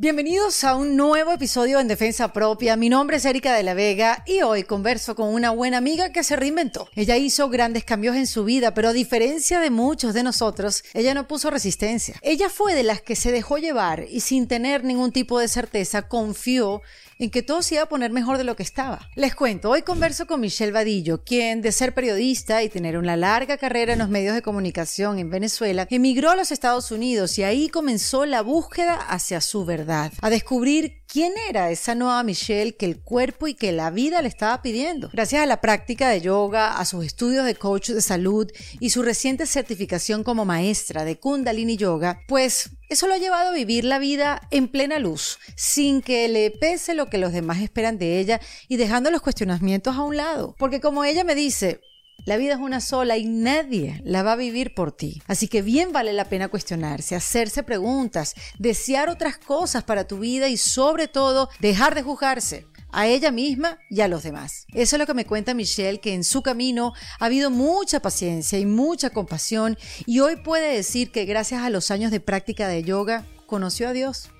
Bienvenidos a un nuevo episodio en Defensa Propia. Mi nombre es Erika de la Vega y hoy converso con una buena amiga que se reinventó. Ella hizo grandes cambios en su vida, pero a diferencia de muchos de nosotros, ella no puso resistencia. Ella fue de las que se dejó llevar y sin tener ningún tipo de certeza confió en que todo se iba a poner mejor de lo que estaba. Les cuento, hoy converso con Michelle Vadillo, quien de ser periodista y tener una larga carrera en los medios de comunicación en Venezuela, emigró a los Estados Unidos y ahí comenzó la búsqueda hacia su verdad, a descubrir quién era esa nueva Michelle que el cuerpo y que la vida le estaba pidiendo. Gracias a la práctica de yoga, a sus estudios de coach de salud y su reciente certificación como maestra de Kundalini Yoga, pues eso lo ha llevado a vivir la vida en plena luz, sin que le pese lo que los demás esperan de ella y dejando los cuestionamientos a un lado. Porque como ella me dice, la vida es una sola y nadie la va a vivir por ti. Así que bien vale la pena cuestionarse, hacerse preguntas, desear otras cosas para tu vida y sobre todo dejar de juzgarse a ella misma y a los demás. Eso es lo que me cuenta Michelle, que en su camino ha habido mucha paciencia y mucha compasión y hoy puede decir que gracias a los años de práctica de yoga conoció a Dios.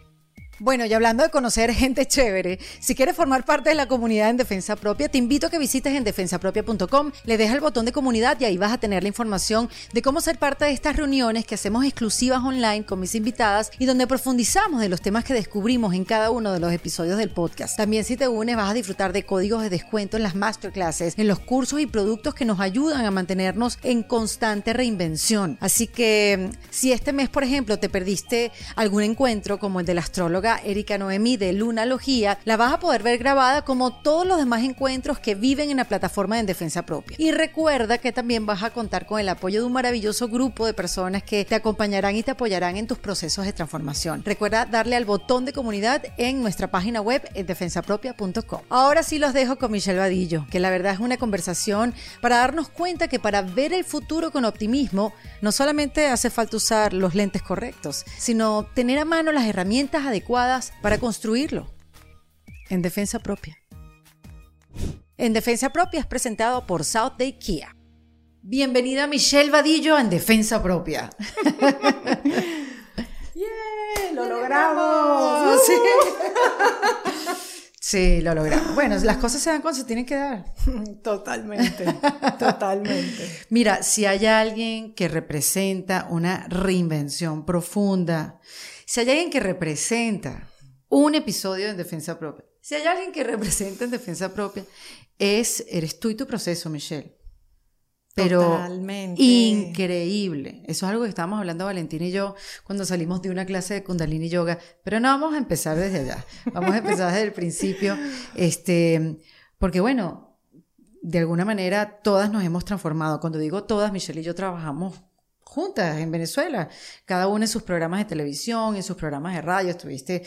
Bueno, y hablando de conocer gente chévere, si quieres formar parte de la comunidad en Defensa Propia, te invito a que visites en defensapropia.com, le dejas el botón de comunidad y ahí vas a tener la información de cómo ser parte de estas reuniones que hacemos exclusivas online con mis invitadas y donde profundizamos de los temas que descubrimos en cada uno de los episodios del podcast. También si te unes vas a disfrutar de códigos de descuento en las masterclasses, en los cursos y productos que nos ayudan a mantenernos en constante reinvención. Así que si este mes, por ejemplo, te perdiste algún encuentro como el de la astróloga, Erika Noemí de Lunalogía, la vas a poder ver grabada como todos los demás encuentros que viven en la plataforma de En Defensa Propia. Y recuerda que también vas a contar con el apoyo de un maravilloso grupo de personas que te acompañarán y te apoyarán en tus procesos de transformación. Recuerda darle al botón de comunidad en nuestra página web en defensapropia.com. Ahora sí los dejo con Michelle Vadillo, que la verdad es una conversación para darnos cuenta que para ver el futuro con optimismo no solamente hace falta usar los lentes correctos, sino tener a mano las herramientas adecuadas para construirlo. En defensa propia. En defensa propia es presentado por South Day Kia. Bienvenida Michelle Vadillo en defensa propia. ¡Yeah! ¡Lo logramos! Sí. lo logramos. Bueno, las cosas se dan cuando se tienen que dar. Totalmente, totalmente. Mira, si hay alguien que representa una reinvención profunda, si hay alguien que representa un episodio en defensa propia, si hay alguien que representa en defensa propia, es, eres tú y tu proceso, Michelle. Pero Totalmente. increíble. Eso es algo que estábamos hablando Valentín y yo cuando salimos de una clase de Kundalini Yoga. Pero no vamos a empezar desde allá. Vamos a empezar desde el principio. Este, porque bueno, de alguna manera todas nos hemos transformado. Cuando digo todas, Michelle y yo trabajamos juntas en Venezuela, cada una en sus programas de televisión, en sus programas de radio, estuviste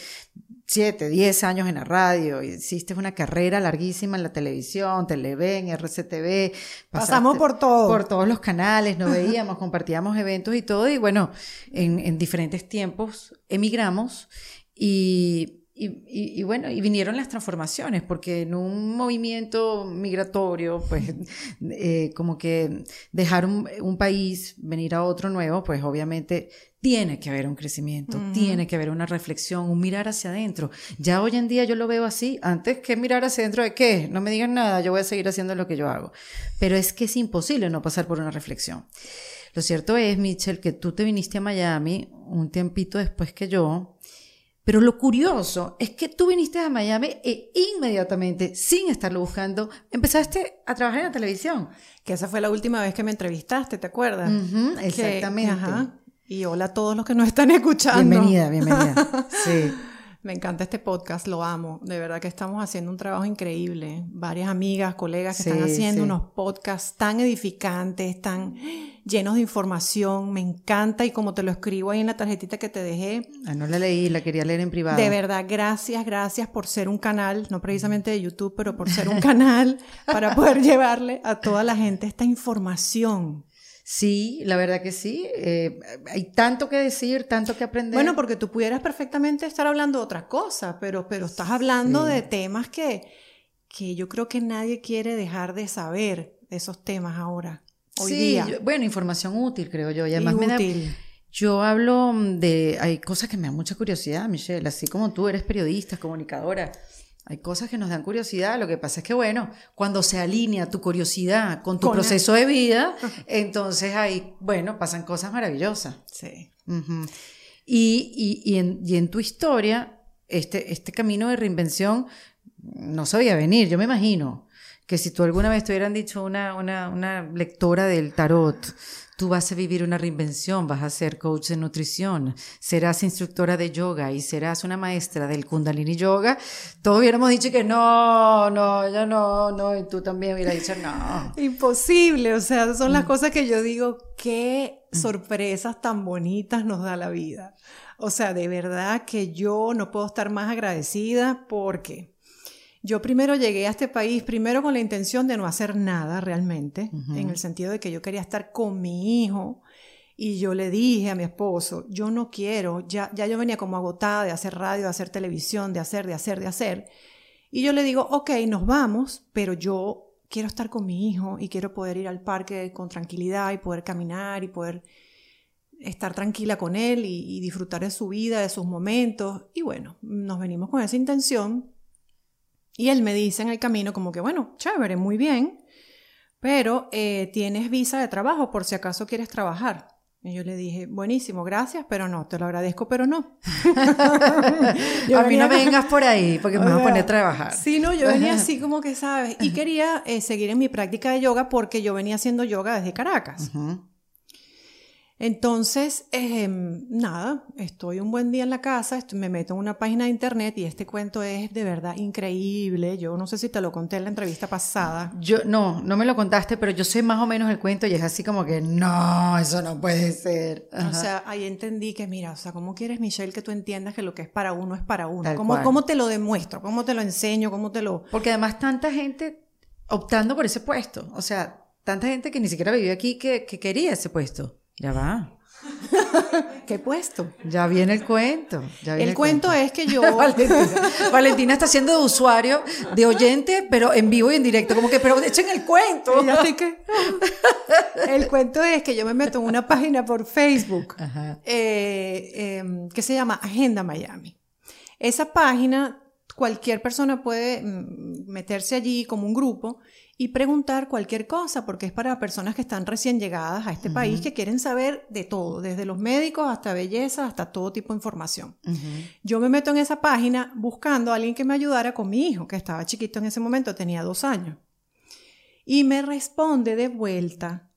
siete, diez años en la radio, hiciste una carrera larguísima en la televisión, Televen, RCTV. Pasamos por todo. Por todos los canales, nos veíamos, compartíamos eventos y todo, y bueno, en, en diferentes tiempos emigramos y y, bueno, y vinieron las transformaciones, porque en un movimiento migratorio, pues eh, como que dejar un, país, venir a otro nuevo, pues obviamente tiene que haber un crecimiento, tiene que haber una reflexión, un mirar hacia adentro. Ya hoy en día yo lo veo así, antes que mirar hacia adentro de qué, no me digan nada, yo voy a seguir haciendo lo que yo hago. Pero es que es imposible no pasar por una reflexión. Lo cierto es, Mitchell, que tú te viniste a Miami un tiempito después que yo, pero lo curioso es que tú viniste a Miami e inmediatamente, sin estarlo buscando, empezaste a trabajar en la televisión. Que esa fue la última vez que me entrevistaste, ¿te acuerdas? exactamente. Y hola a todos los que nos están escuchando. Bienvenida, bienvenida. Sí. Me encanta este podcast, lo amo. De verdad que estamos haciendo un trabajo increíble. Varias amigas, colegas que están haciendo unos podcasts tan edificantes, tan llenos de información, me encanta y como te lo escribo ahí en la tarjetita que te dejé. Ah, no la leí, la quería leer en privado. De verdad, gracias, gracias por ser un canal, no precisamente de YouTube, pero por ser un canal para poder llevarle a toda la gente esta información. Sí, la verdad que sí. Eh, hay tanto que decir, tanto que aprender. Bueno, porque tú pudieras perfectamente estar hablando de otra cosa, pero, pero estás hablando de temas que, que yo creo que nadie quiere dejar de saber esos temas ahora, hoy sí, día. bueno, información útil, creo yo. Y además Y me da- útil. yo hablo de, hay cosas que me dan mucha curiosidad, Michelle, así como tú eres periodista, comunicadora. Hay cosas que nos dan curiosidad, lo que pasa es que, bueno, cuando se alinea tu curiosidad con tu Con el- proceso de vida, entonces ahí, bueno, pasan cosas maravillosas. Sí. Y, y- y en, y en tu historia, este, este camino de reinvención no sabía venir, yo me imagino que si tú alguna vez te hubieran dicho una, una, una lectora del tarot, tú vas a vivir una reinvención, vas a ser coach de nutrición, serás instructora de yoga y serás una maestra del kundalini yoga, todos hubiéramos dicho que no, no, yo no, no, y tú también hubieras dicho no. Imposible, o sea, son las cosas que yo digo, qué sorpresas tan bonitas nos da la vida. O sea, de verdad que yo no puedo estar más agradecida porque yo primero llegué a este país, primero con la intención de no hacer nada realmente, en el sentido de que yo quería estar con mi hijo. Y yo le dije a mi esposo, yo no quiero, ya, ya yo venía como agotada de hacer radio, de hacer televisión, de hacer, de hacer, de hacer. Y yo le digo, ok, nos vamos, pero yo quiero estar con mi hijo y quiero poder ir al parque con tranquilidad y poder caminar y poder estar tranquila con él y, y disfrutar de su vida, de sus momentos. Y bueno, nos venimos con esa intención. Y él me dice en el camino como que, bueno, chévere, muy bien, pero eh, tienes visa de trabajo por si acaso quieres trabajar. Y yo le dije, buenísimo, gracias, pero no, te lo agradezco, pero no. A mí no vengas por ahí porque me vas a poner a trabajar. Sí, no, yo venía así como que, ¿sabes? Y quería eh, seguir en mi práctica de yoga porque yo venía haciendo yoga desde Caracas. Entonces, nada, estoy un buen día en la casa, estoy- me meto en una página de internet y este cuento es de verdad increíble. Yo no sé si te lo conté en la entrevista pasada. Yo, no, no me lo contaste, pero yo sé más o menos el cuento y es así como que, no, eso no puede ser. O sea, ahí entendí que, mira, o sea, ¿cómo quieres, Michelle, que tú entiendas que lo que es para uno es para uno? ¿Cómo, cual. ¿Cómo te lo demuestro? ¿Cómo te lo enseño? ¿Cómo te lo...? Porque además tanta gente optando por ese puesto, o sea, tanta gente que ni siquiera vivió aquí que, que quería ese puesto. Ya va, ¿Qué puesto? ya viene el cuento. ya viene El cuento es que yo... Valentina. Valentina está siendo de usuario, de oyente, pero en vivo y en directo. Como que, pero echen el cuento. Estoy que- El cuento es que yo me meto en una página por Facebook eh, em, que se llama Agenda Miami. Esa página, cualquier persona puede mm, meterse allí como un grupo y preguntar cualquier cosa, porque es para personas que están recién llegadas a este país que quieren saber de todo, desde los médicos hasta belleza, hasta todo tipo de información. Yo me meto en esa página buscando a alguien que me ayudara con mi hijo, que estaba chiquito en ese momento, tenía dos años. Y me responde de vuelta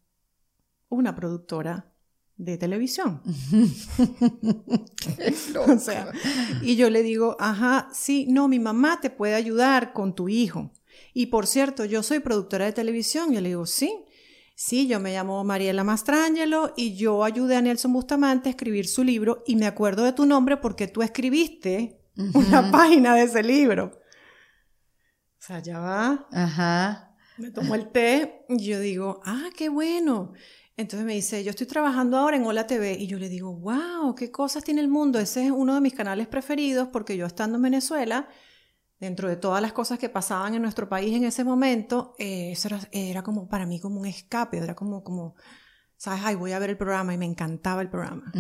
una productora de televisión. o sea, y yo le digo, ajá, sí, no, mi mamá te puede ayudar con tu hijo. Y por cierto, yo soy productora de televisión. Yo le digo, sí. Sí, yo me llamo Mariela Mastrangelo y yo ayudé a Nelson Bustamante a escribir su libro y me acuerdo de tu nombre porque tú escribiste una página de ese libro. O sea, ya va. Ajá. Me tomo el té y yo digo, ah, qué bueno. Entonces me dice, yo estoy trabajando ahora en Hola TV y yo le digo, wow, qué cosas tiene el mundo. Ese es uno de mis canales preferidos porque yo estando en Venezuela, dentro de todas las cosas que pasaban en nuestro país en ese momento, eh, eso era, era como para mí como un escape, era como, como, sabes, ay, voy a ver el programa y me encantaba el programa.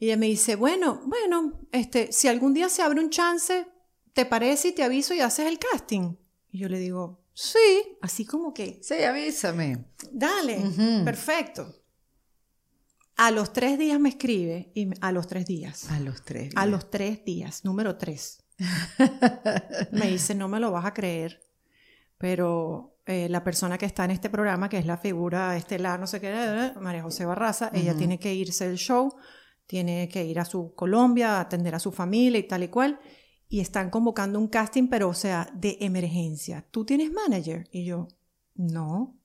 Y ella me dice, bueno, bueno, este, si algún día se abre un chance, ¿te parece y te aviso y haces el casting? Y yo le digo, sí, así como que, Sí, avísame. dale, perfecto. A los tres días me escribe, y a los tres días, A los tres. a días. los tres días, número tres. me dice, no me lo vas a creer, pero eh, la persona que está en este programa, que es la figura estelar, no sé qué, María José Barraza, ella tiene que irse del show, tiene que ir a su Colombia, a atender a su familia y tal y cual, y están convocando un casting, pero o sea, de emergencia. ¿Tú tienes manager? Y yo, no.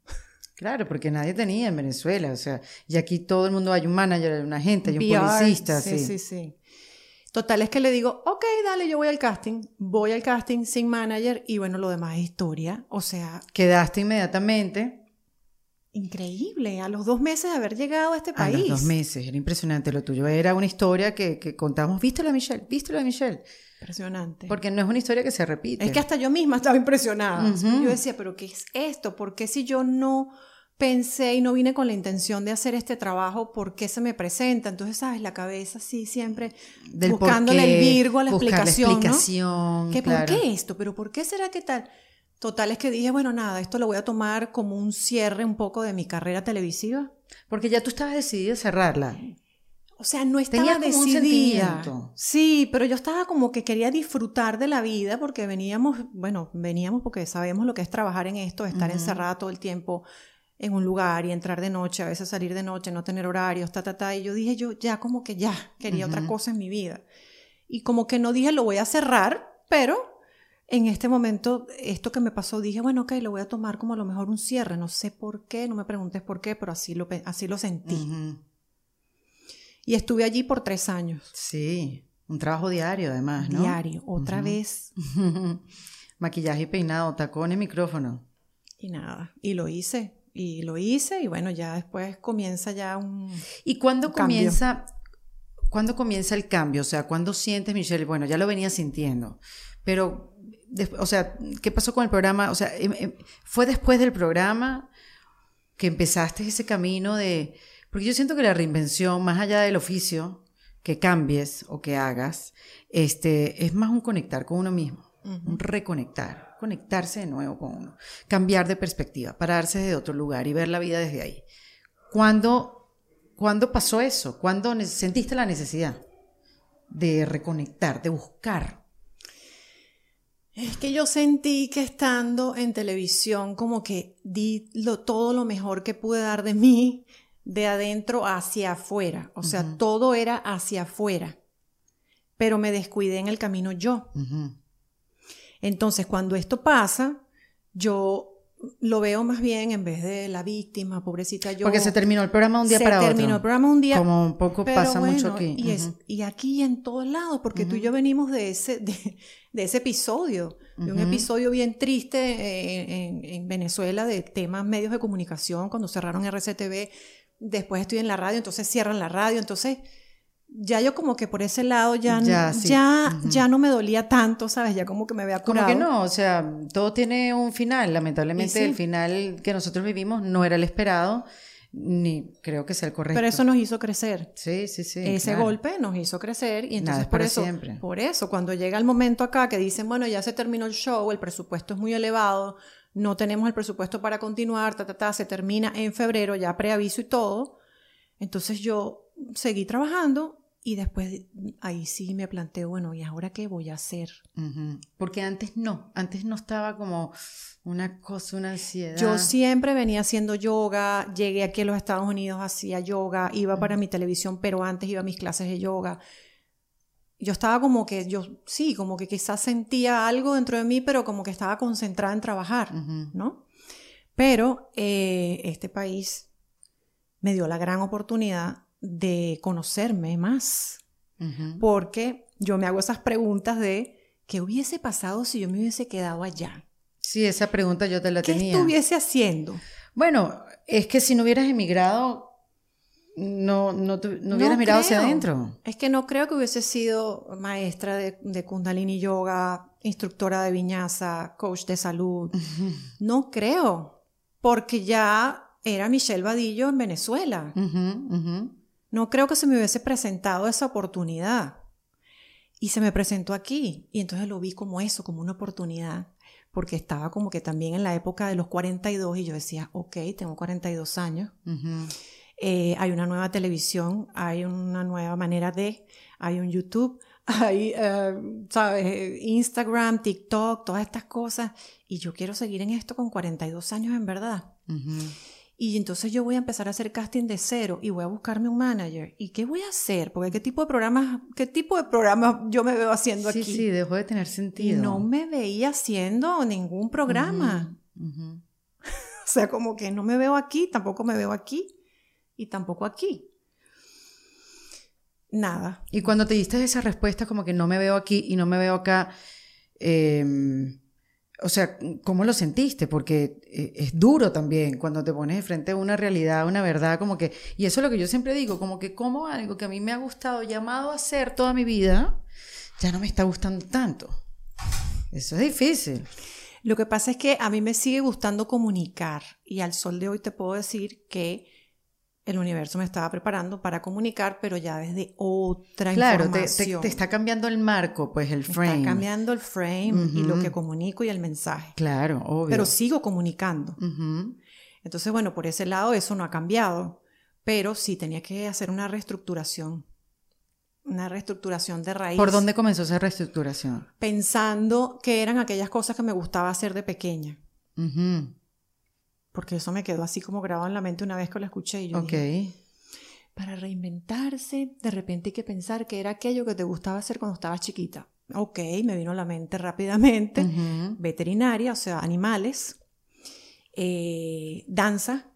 Claro, porque nadie tenía en Venezuela, o sea, y aquí todo el mundo hay un manager, hay un agente, hay un PR, publicista, sí, sí. sí, sí. Total, es que le digo, ok, dale, yo voy al casting. Voy al casting sin manager y bueno, lo demás es historia. O sea, Quedaste inmediatamente increíble. A los dos meses de haber llegado a este a país. los dos meses, era impresionante lo tuyo, era una historia que, que contábamos, ¿viste la Michelle? ¿Viste la Michelle? Impresionante. Porque no es una historia que se repite. Es que hasta yo misma estaba impresionada. Yo decía, pero ¿qué es esto? ¿Por qué si yo no pensé y no vine con la intención de hacer este trabajo, por qué se me presenta? Entonces, ¿sabes? La cabeza sí siempre Del buscándole qué, el virgo a la explicación, ¿no? explicación, ¿Que claro. ¿Por qué esto? ¿Pero por qué será que tal? Total es que dije, bueno, nada, esto lo voy a tomar como un cierre un poco de mi carrera televisiva. Porque ya tú estabas decidida a cerrarla. O sea, no estaba como decidida. Sí, pero yo estaba como que quería disfrutar de la vida porque veníamos, bueno, veníamos porque sabemos lo que es trabajar en esto, estar encerrada todo el tiempo en un lugar y entrar de noche, a veces salir de noche, no tener horarios, ta, ta, ta. Y yo dije, yo ya como que ya quería otra cosa en mi vida. Y como que no dije, lo voy a cerrar, pero en este momento, esto que me pasó, dije, bueno, ok, lo voy a tomar como a lo mejor un cierre. No sé por qué, no me preguntes por qué, pero así lo, así lo sentí. Y estuve allí por tres años. Sí, un trabajo diario además, ¿no? Diario, otra vez. Maquillaje y peinado, tacones, micrófono. Y nada, y lo hice. Y lo hice y bueno, ya después comienza ya un... ¿Y cuándo comienza, cuándo comienza el cambio? O sea, ¿cuándo sientes, Michelle? Bueno, ya lo venía sintiendo, pero, o sea, ¿qué pasó con el programa? O sea, em- em, ¿fue después del programa que empezaste ese camino de... Porque yo siento que la reinvención, más allá del oficio que cambies o que hagas, este, es más un conectar con uno mismo, un reconectar, conectarse de nuevo con uno, cambiar de perspectiva, pararse desde otro lugar y ver la vida desde ahí. ¿Cuándo, ¿cuándo pasó eso? ¿Cuándo sentiste la necesidad de reconectar, de buscar? Es que yo sentí que estando en televisión como que di lo, todo lo mejor que pude dar de mí, de adentro hacia afuera. O sea, todo era hacia afuera. Pero me descuidé en el camino yo. Entonces, cuando esto pasa, yo lo veo más bien en vez de la víctima, pobrecita yo. Porque se terminó el programa un día se para otro. terminó el programa un día. Como un poco pasa bueno, mucho aquí. Y, es, Ujú. y aquí en todos lados, porque tú y yo venimos de ese, de, de ese episodio, de un episodio bien triste eh, en, en Venezuela de temas medios de comunicación, cuando cerraron RCTV, después estoy en la radio, entonces cierran la radio, entonces ya yo como que por ese lado ya, Ya, ya, no me dolía tanto, ¿sabes? Ya como que me había Como curado. que no, o sea, todo tiene un final. Lamentablemente sí. el final que nosotros vivimos no era el esperado, ni creo que sea el correcto. Pero eso nos hizo crecer. Sí, sí, sí. Ese claro. golpe nos hizo crecer y Nada entonces es por eso, siempre. por eso, cuando llega el momento acá que dicen, bueno, ya se terminó el show, el presupuesto es muy elevado, no tenemos el presupuesto para continuar, ta, ta, ta, se termina en febrero, ya preaviso y todo. Entonces yo seguí trabajando y después ahí sí me planteo, bueno, ¿y ahora qué voy a hacer? Porque antes no, antes no estaba como una cosa, una ansiedad. Yo siempre venía haciendo yoga, llegué aquí a los Estados Unidos, hacía yoga, iba para mi televisión, pero antes iba a mis clases de yoga. Yo estaba como que, yo sí, como que quizás sentía algo dentro de mí, pero como que estaba concentrada en trabajar. ¿no? Pero eh, este país me dio la gran oportunidad de conocerme más, porque yo me hago esas preguntas de qué hubiese pasado si yo me hubiese quedado allá. Sí, esa pregunta yo te la ¿Qué tenía. estuviese haciendo? Bueno, es que si no hubieras emigrado, no, no, tu- no hubieras No mirado hacia adentro. Es que no creo que hubiese sido maestra de, de Kundalini Yoga, instructora de viñaza, coach de salud. No creo, porque ya era Michelle Vadillo en Venezuela. Ujú, ujú. No creo que se me hubiese presentado esa oportunidad. Y se me presentó aquí. Y entonces lo vi como eso, como una oportunidad. Porque estaba como que también en la época de los 42 y yo decía, ok, tengo 42 años. Ujú. Eh, hay una nueva televisión, hay una nueva manera de, hay un YouTube, hay, eh, ¿sabes? Instagram, TikTok, todas estas cosas. Y yo quiero seguir en esto con 42 años en verdad. Y entonces yo voy a empezar a hacer casting de cero y voy a buscarme un manager. ¿Y qué voy a hacer? Porque qué tipo de programas, qué tipo de programas yo me veo haciendo Sí, aquí. sí, dejó de tener y sentido. no me veía haciendo ningún programa. O sea, como que no me veo aquí, tampoco me veo aquí y tampoco aquí. Nada. Y cuando te diste esa respuesta como que no me veo aquí y no me veo acá, em, o sea, ¿cómo lo sentiste? Porque eh, es duro también cuando te pones frente a una realidad, una verdad, como que, y eso es lo que yo siempre digo, como que como algo que a mí me ha gustado, llamado a hacer toda mi vida, ya no me está gustando tanto. Eso es difícil. Lo que pasa es que a mí me sigue gustando comunicar y al sol de hoy te puedo decir que el universo me estaba preparando para comunicar, pero ya desde otra claro, información. Claro, te, está cambiando el marco, pues el frame. Está cambiando el frame y lo que comunico y el mensaje. Claro, obvio. Pero sigo comunicando. Entonces, bueno, por ese lado eso no ha cambiado, pero sí tenía que hacer una reestructuración. Una reestructuración de raíz. ¿Por dónde comenzó esa reestructuración? Pensando que eran aquellas cosas que me gustaba hacer de pequeña porque eso me quedó así como grabado en la mente una vez que lo escuché y yo dije, para reinventarse, de repente hay que pensar que era aquello que te gustaba hacer cuando estabas chiquita. Ok, me vino a la mente rápidamente, veterinaria, o sea, animales, eh, danza,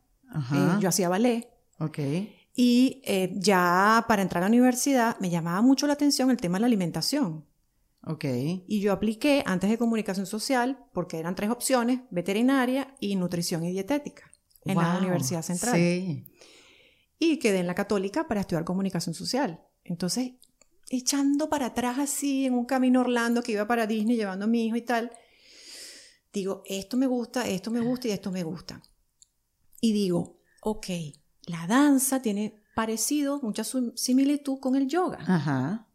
eh, yo hacía ballet. Ok. Y eh, ya para entrar a la universidad me llamaba mucho la atención el tema de la alimentación. Ok. Y yo apliqué antes de comunicación social, porque eran tres opciones, veterinaria y nutrición y dietética, en la Universidad Central. Sí. Y quedé en la católica para estudiar comunicación social. Entonces, echando para atrás así, en un camino Orlando que iba para Disney llevando a mi hijo y tal, digo, esto me gusta, esto me gusta y esto me gusta. Y digo, ok, la danza tiene parecido, mucha similitud con el yoga. Ajá.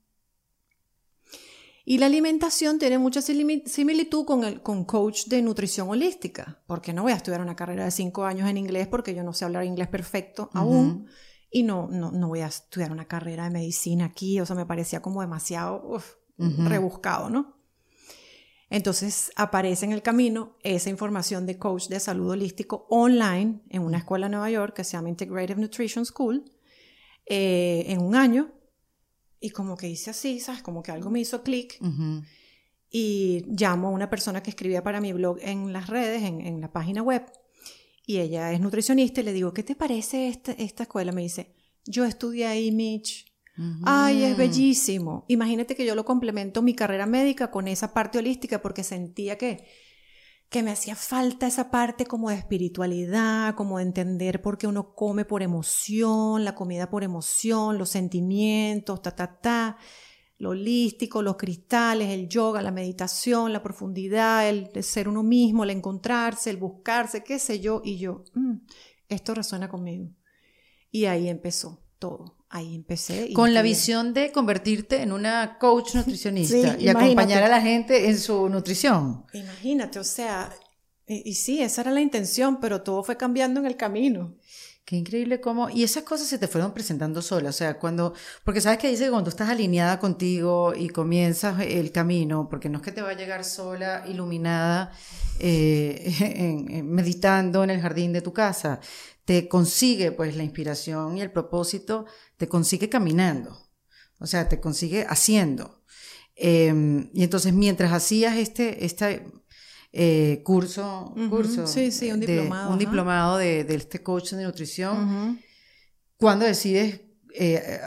Y la alimentación tiene mucha similitud con el con coach de nutrición holística, porque no voy a estudiar una carrera de cinco años en inglés porque yo no sé hablar inglés perfecto aún, y no, no, no, voy a estudiar una carrera de medicina aquí, o sea, me parecía como demasiado rebuscado, ¿no? Entonces aparece en el camino esa información de coach de salud holístico online en una escuela en Nueva York que se llama Integrative Nutrition School eh, en un año y como que hice así, ¿sabes? Como que algo me hizo clic. Y llamo a una persona que escribía para mi blog en las redes, en, la página web. Y ella es nutricionista y le digo, ¿qué te parece esta, esta escuela? Me dice, yo estudié ahí, Mitch. Ay, es bellísimo. Imagínate que yo lo complemento mi carrera médica con esa parte holística porque sentía que que me hacía falta esa parte como de espiritualidad, como de entender por qué uno come por emoción, la comida por emoción, los sentimientos, ta, ta, ta, lo holístico, los cristales, el yoga, la meditación, la profundidad, el, ser uno mismo, el encontrarse, el buscarse, qué sé yo, y yo, mm, esto resuena conmigo. Y ahí empezó todo ahí empecé. Con la visión de convertirte en una coach nutricionista y acompañar a la gente en su nutrición. Imagínate, o sea, y, sí, esa era la intención, pero todo fue cambiando en el camino. Qué increíble cómo... Y esas cosas se te fueron presentando solas, o sea, cuando... Porque sabes que dice que cuando estás alineada contigo y comienzas el camino, porque no es que te va a llegar sola, iluminada, eh, meditando en el jardín de tu casa, te consigue pues la inspiración y el propósito, te consigue caminando, o sea, te consigue haciendo. Em, y entonces mientras hacías este, este curso, curso sí, sí, un diplomado, de, un diplomado de, este coach de nutrición, cuando decides eh,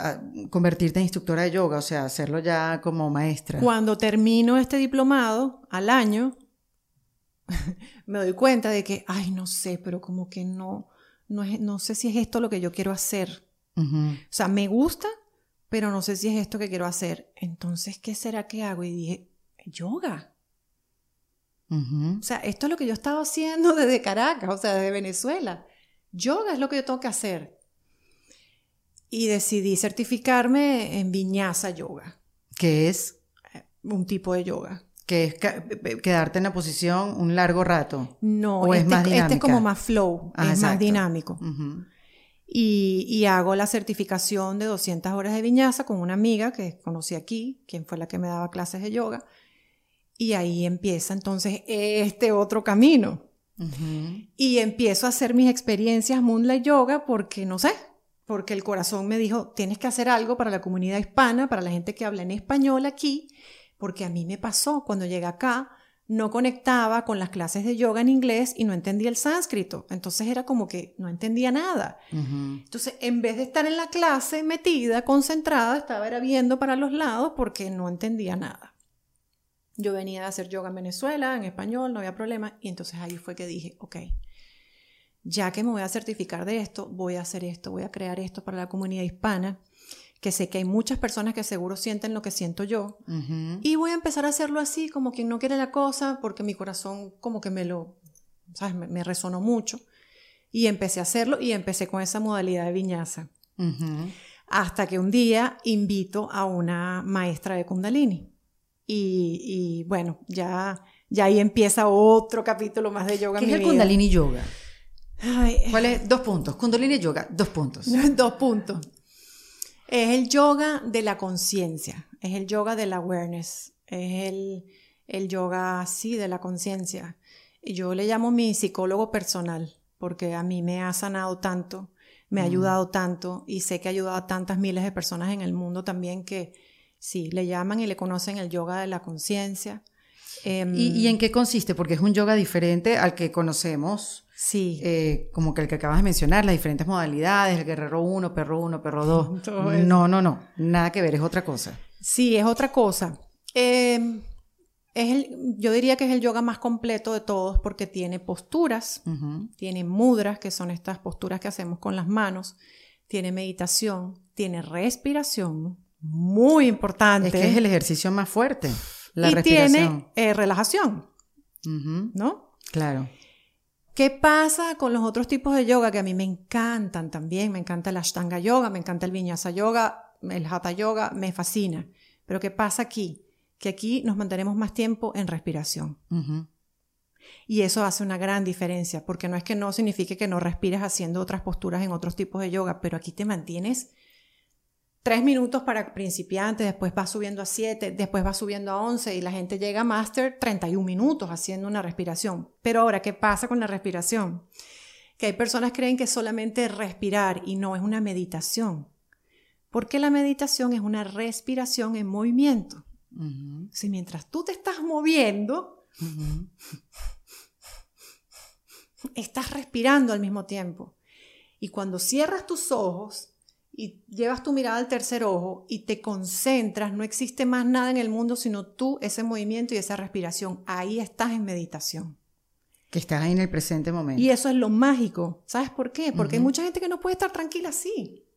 convertirte en instructora de yoga, o sea, hacerlo ya como maestra? Cuando termino este diplomado al año, me doy cuenta de que, ay, no sé, pero como que no, no, sé si es esto lo que yo quiero hacer. O sea, me gusta, pero no sé si es esto que quiero hacer. Entonces, ¿qué será que hago? Y dije, yoga. O sea, esto es lo que yo estaba haciendo desde Caracas, o sea, desde Venezuela. Yoga es lo que yo tengo que hacer. Y decidí certificarme en viñasa yoga. ¿Qué es? Eh, un tipo de yoga que es quedarte en la posición un largo rato. No, ¿O es este, más este es como más flow, ah, es más dinámico. Y, hago la certificación de 200 horas de viñaza con una amiga que conocí aquí, quien fue la que me daba clases de yoga. Y ahí empieza entonces este otro camino. Y empiezo a hacer mis experiencias Moonlight Yoga porque, no sé, porque el corazón me dijo, tienes que hacer algo para la comunidad hispana, para la gente que habla en español aquí porque a mí me pasó cuando llegué acá, no conectaba con las clases de yoga en inglés y no entendía el sánscrito. Entonces era como que no entendía nada. Entonces, en vez de estar en la clase metida, concentrada, estaba era viendo para los lados porque no entendía nada. Yo venía a hacer yoga en Venezuela, en español, no había problema. Y entonces ahí fue que dije, ok, ya que me voy a certificar de esto, voy a hacer esto, voy a crear esto para la comunidad hispana que sé que hay muchas personas que seguro sienten lo que siento yo, y voy a empezar a hacerlo así, como quien no quiere la cosa, porque mi corazón como que me lo, ¿sabes? Me, resonó mucho, y empecé a hacerlo y empecé con esa modalidad de viñaza. Hasta que un día invito a una maestra de Kundalini. Y, bueno, ya, ya ahí empieza otro capítulo más de yoga. ¿Qué es el Kundalini Yoga? ¿Cuál es? Dos puntos. Kundalini Yoga, dos puntos. dos puntos. Es el yoga de la conciencia, es el yoga del awareness, es el, el yoga, sí, de la conciencia. Yo le llamo mi psicólogo personal, porque a mí me ha sanado tanto, me ha mm. ayudado tanto y sé que ha ayudado a tantas miles de personas en el mundo también que sí, le llaman y le conocen el yoga de la conciencia. ¿Y, en qué consiste? Porque es un yoga diferente al que conocemos. Sí. Eh, como que el que acabas de mencionar, las diferentes modalidades, el guerrero 1, perro 1, perro 2. No, no, no, nada que ver, es otra cosa. Sí, es otra cosa. Em, es el, yo diría que es el yoga más completo de todos porque tiene posturas, tiene mudras, que son estas posturas que hacemos con las manos, tiene meditación, tiene respiración, muy importante. Es que es el ejercicio más fuerte y tiene eh, relajación, ¿no? Claro. ¿Qué pasa con los otros tipos de yoga que a mí me encantan también? Me encanta el Ashtanga Yoga, me encanta el Vinyasa Yoga, el Hatha Yoga, me fascina. Pero ¿qué pasa aquí? Que aquí nos mantenemos más tiempo en respiración. Y eso hace una gran diferencia, porque no es que no signifique que no respires haciendo otras posturas en otros tipos de yoga, pero aquí te mantienes tres minutos para principiantes, después va subiendo a siete, después va subiendo a once y la gente llega a máster 31 minutos haciendo una respiración. Pero ahora, ¿qué pasa con la respiración? Que hay personas que creen que solamente respirar y no es una meditación. Porque la meditación es una respiración en movimiento. Si mientras tú te estás moviendo, estás respirando al mismo tiempo. Y cuando cierras tus ojos, y llevas tu mirada al tercer ojo y te concentras, no existe más nada en el mundo sino tú, ese movimiento y esa respiración. Ahí estás en meditación. Que estás ahí en el presente momento. Y eso es lo mágico. ¿Sabes por qué? Porque hay mucha gente que no puede estar tranquila así.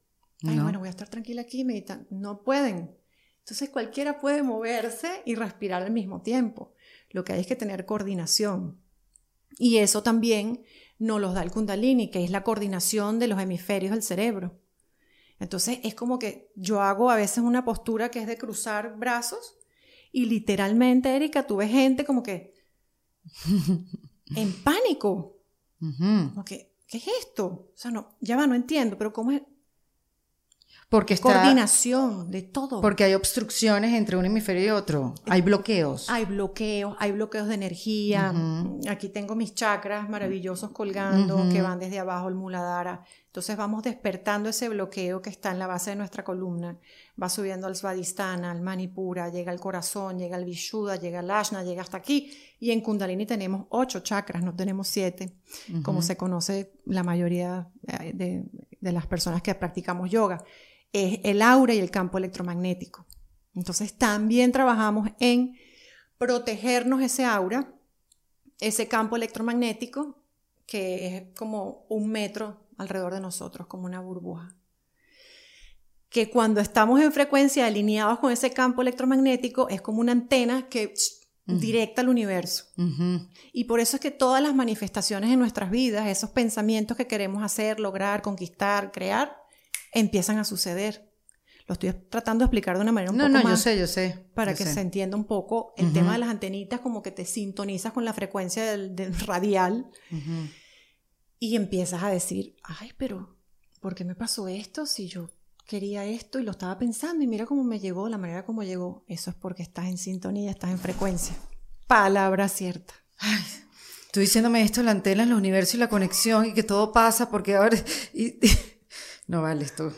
Ay, bueno, voy a estar tranquila aquí y meditar. No pueden. Entonces cualquiera puede moverse y respirar al mismo tiempo. Lo que hay es que tener coordinación. Y eso también nos lo da el kundalini, que es la coordinación de los hemisferios del cerebro. Entonces es como que yo hago a veces una postura que es de cruzar brazos y literalmente, Erika, tú ves gente como que en pánico. ¿qué es esto? O sea, no, ya va, no entiendo, pero ¿cómo es? Porque está, Coordinación de todo. Porque hay obstrucciones entre un hemisferio y otro. Hay bloqueos. Hay bloqueos, hay bloqueos de energía. Aquí tengo mis chakras maravillosos colgando que van desde abajo el muladhara. Entonces vamos despertando ese bloqueo que está en la base de nuestra columna. Va subiendo al Svadhisthana, al Manipura, llega al corazón, llega al Vishuddha, llega al Ashna, llega hasta aquí. Y en Kundalini tenemos ocho chakras, no tenemos siete, como se conoce la mayoría eh, de, de las personas que practicamos yoga es el aura y el campo electromagnético. Entonces también trabajamos en protegernos ese aura, ese campo electromagnético, que es como un metro alrededor de nosotros, como una burbuja. Que cuando estamos en frecuencia alineados con ese campo electromagnético, es como una antena que directa al universo. Y por eso es que todas las manifestaciones en nuestras vidas, esos pensamientos que queremos hacer, lograr, conquistar, crear, empiezan a suceder. Lo estoy tratando de explicar de una manera un poco más. No, yo sé, yo sé. Para que se entienda un poco el tema de las antenitas, como que te sintonizas con la frecuencia del, radial y empiezas a decir, ay, pero ¿por qué me pasó esto si yo quería esto y lo estaba pensando y mira cómo me llegó, la manera como llegó? Eso es porque estás en sintonía, estás en frecuencia. Palabra cierta. Ay, tú diciéndome esto, la antena, el universo y la conexión y que todo pasa porque ahora... Y, no vale esto.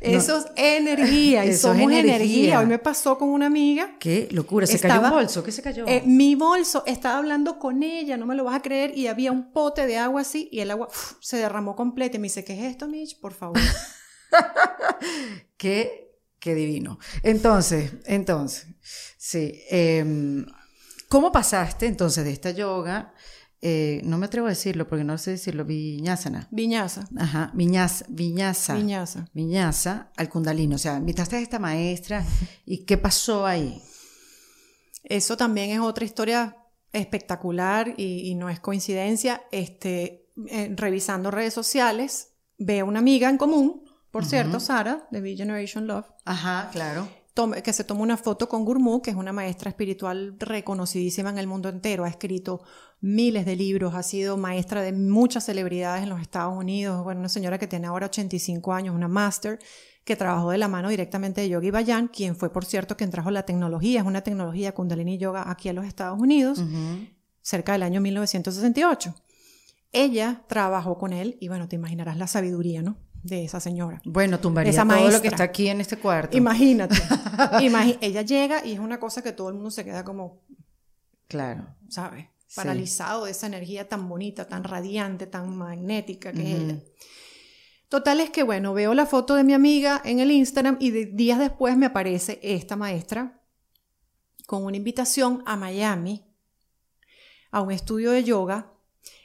Eso es energía y Eso es somos energía. energía. Hoy me pasó con una amiga. Qué locura, se Estaba- cayó un bolso, ¿qué se cayó? eh, mi bolso, estaba hablando con ella, no me lo vas a creer, y había un pote de agua así, y el agua uf, se derramó completa. Y me dice, ¿qué es esto, Mitch? Por favor. Qué, qué divino. Entonces, entonces, sí. em, ¿Cómo pasaste entonces de esta yoga? Eh, no me atrevo a decirlo porque no sé decirlo, viñasana. Viñaza. Ajá, viñas, viñasa. Viñaza. Viñasa al kundalini. O sea, invitaste a esta maestra y ¿qué pasó ahí? Eso también es otra historia espectacular y, y no es coincidencia. Este, eh, revisando redes sociales, veo una amiga en común, por cierto, Sara, de V Generation Love, Ajá, claro. que se toma una foto con Gurmukh, que es una maestra espiritual reconocidísima en el mundo entero. Ha escrito miles de libros, ha sido maestra de muchas celebridades en los Estados Unidos. Bueno, una señora que tiene ahora 85 años, una máster, que trabajó de la mano directamente de Yogi Bayan, quien fue, por cierto, quien trajo la tecnología, es una tecnología Kundalini Yoga aquí a los Estados Unidos, cerca del año 1968. Ella trabajó con él y bueno, te imaginarás la sabiduría, ¿no? De esa señora. Bueno, tumbaría Esa todo lo que está aquí en este cuarto. Imagínate. Imagi- ella llega y es una cosa que todo el mundo se queda como, claro. ¿sabes? Sí. Paralizado de esa energía tan bonita, tan radiante, tan magnética que es ella. Total es que, bueno, veo la foto de mi amiga en el Instagram y de- días después me aparece esta maestra con una invitación a Miami, a un estudio de yoga.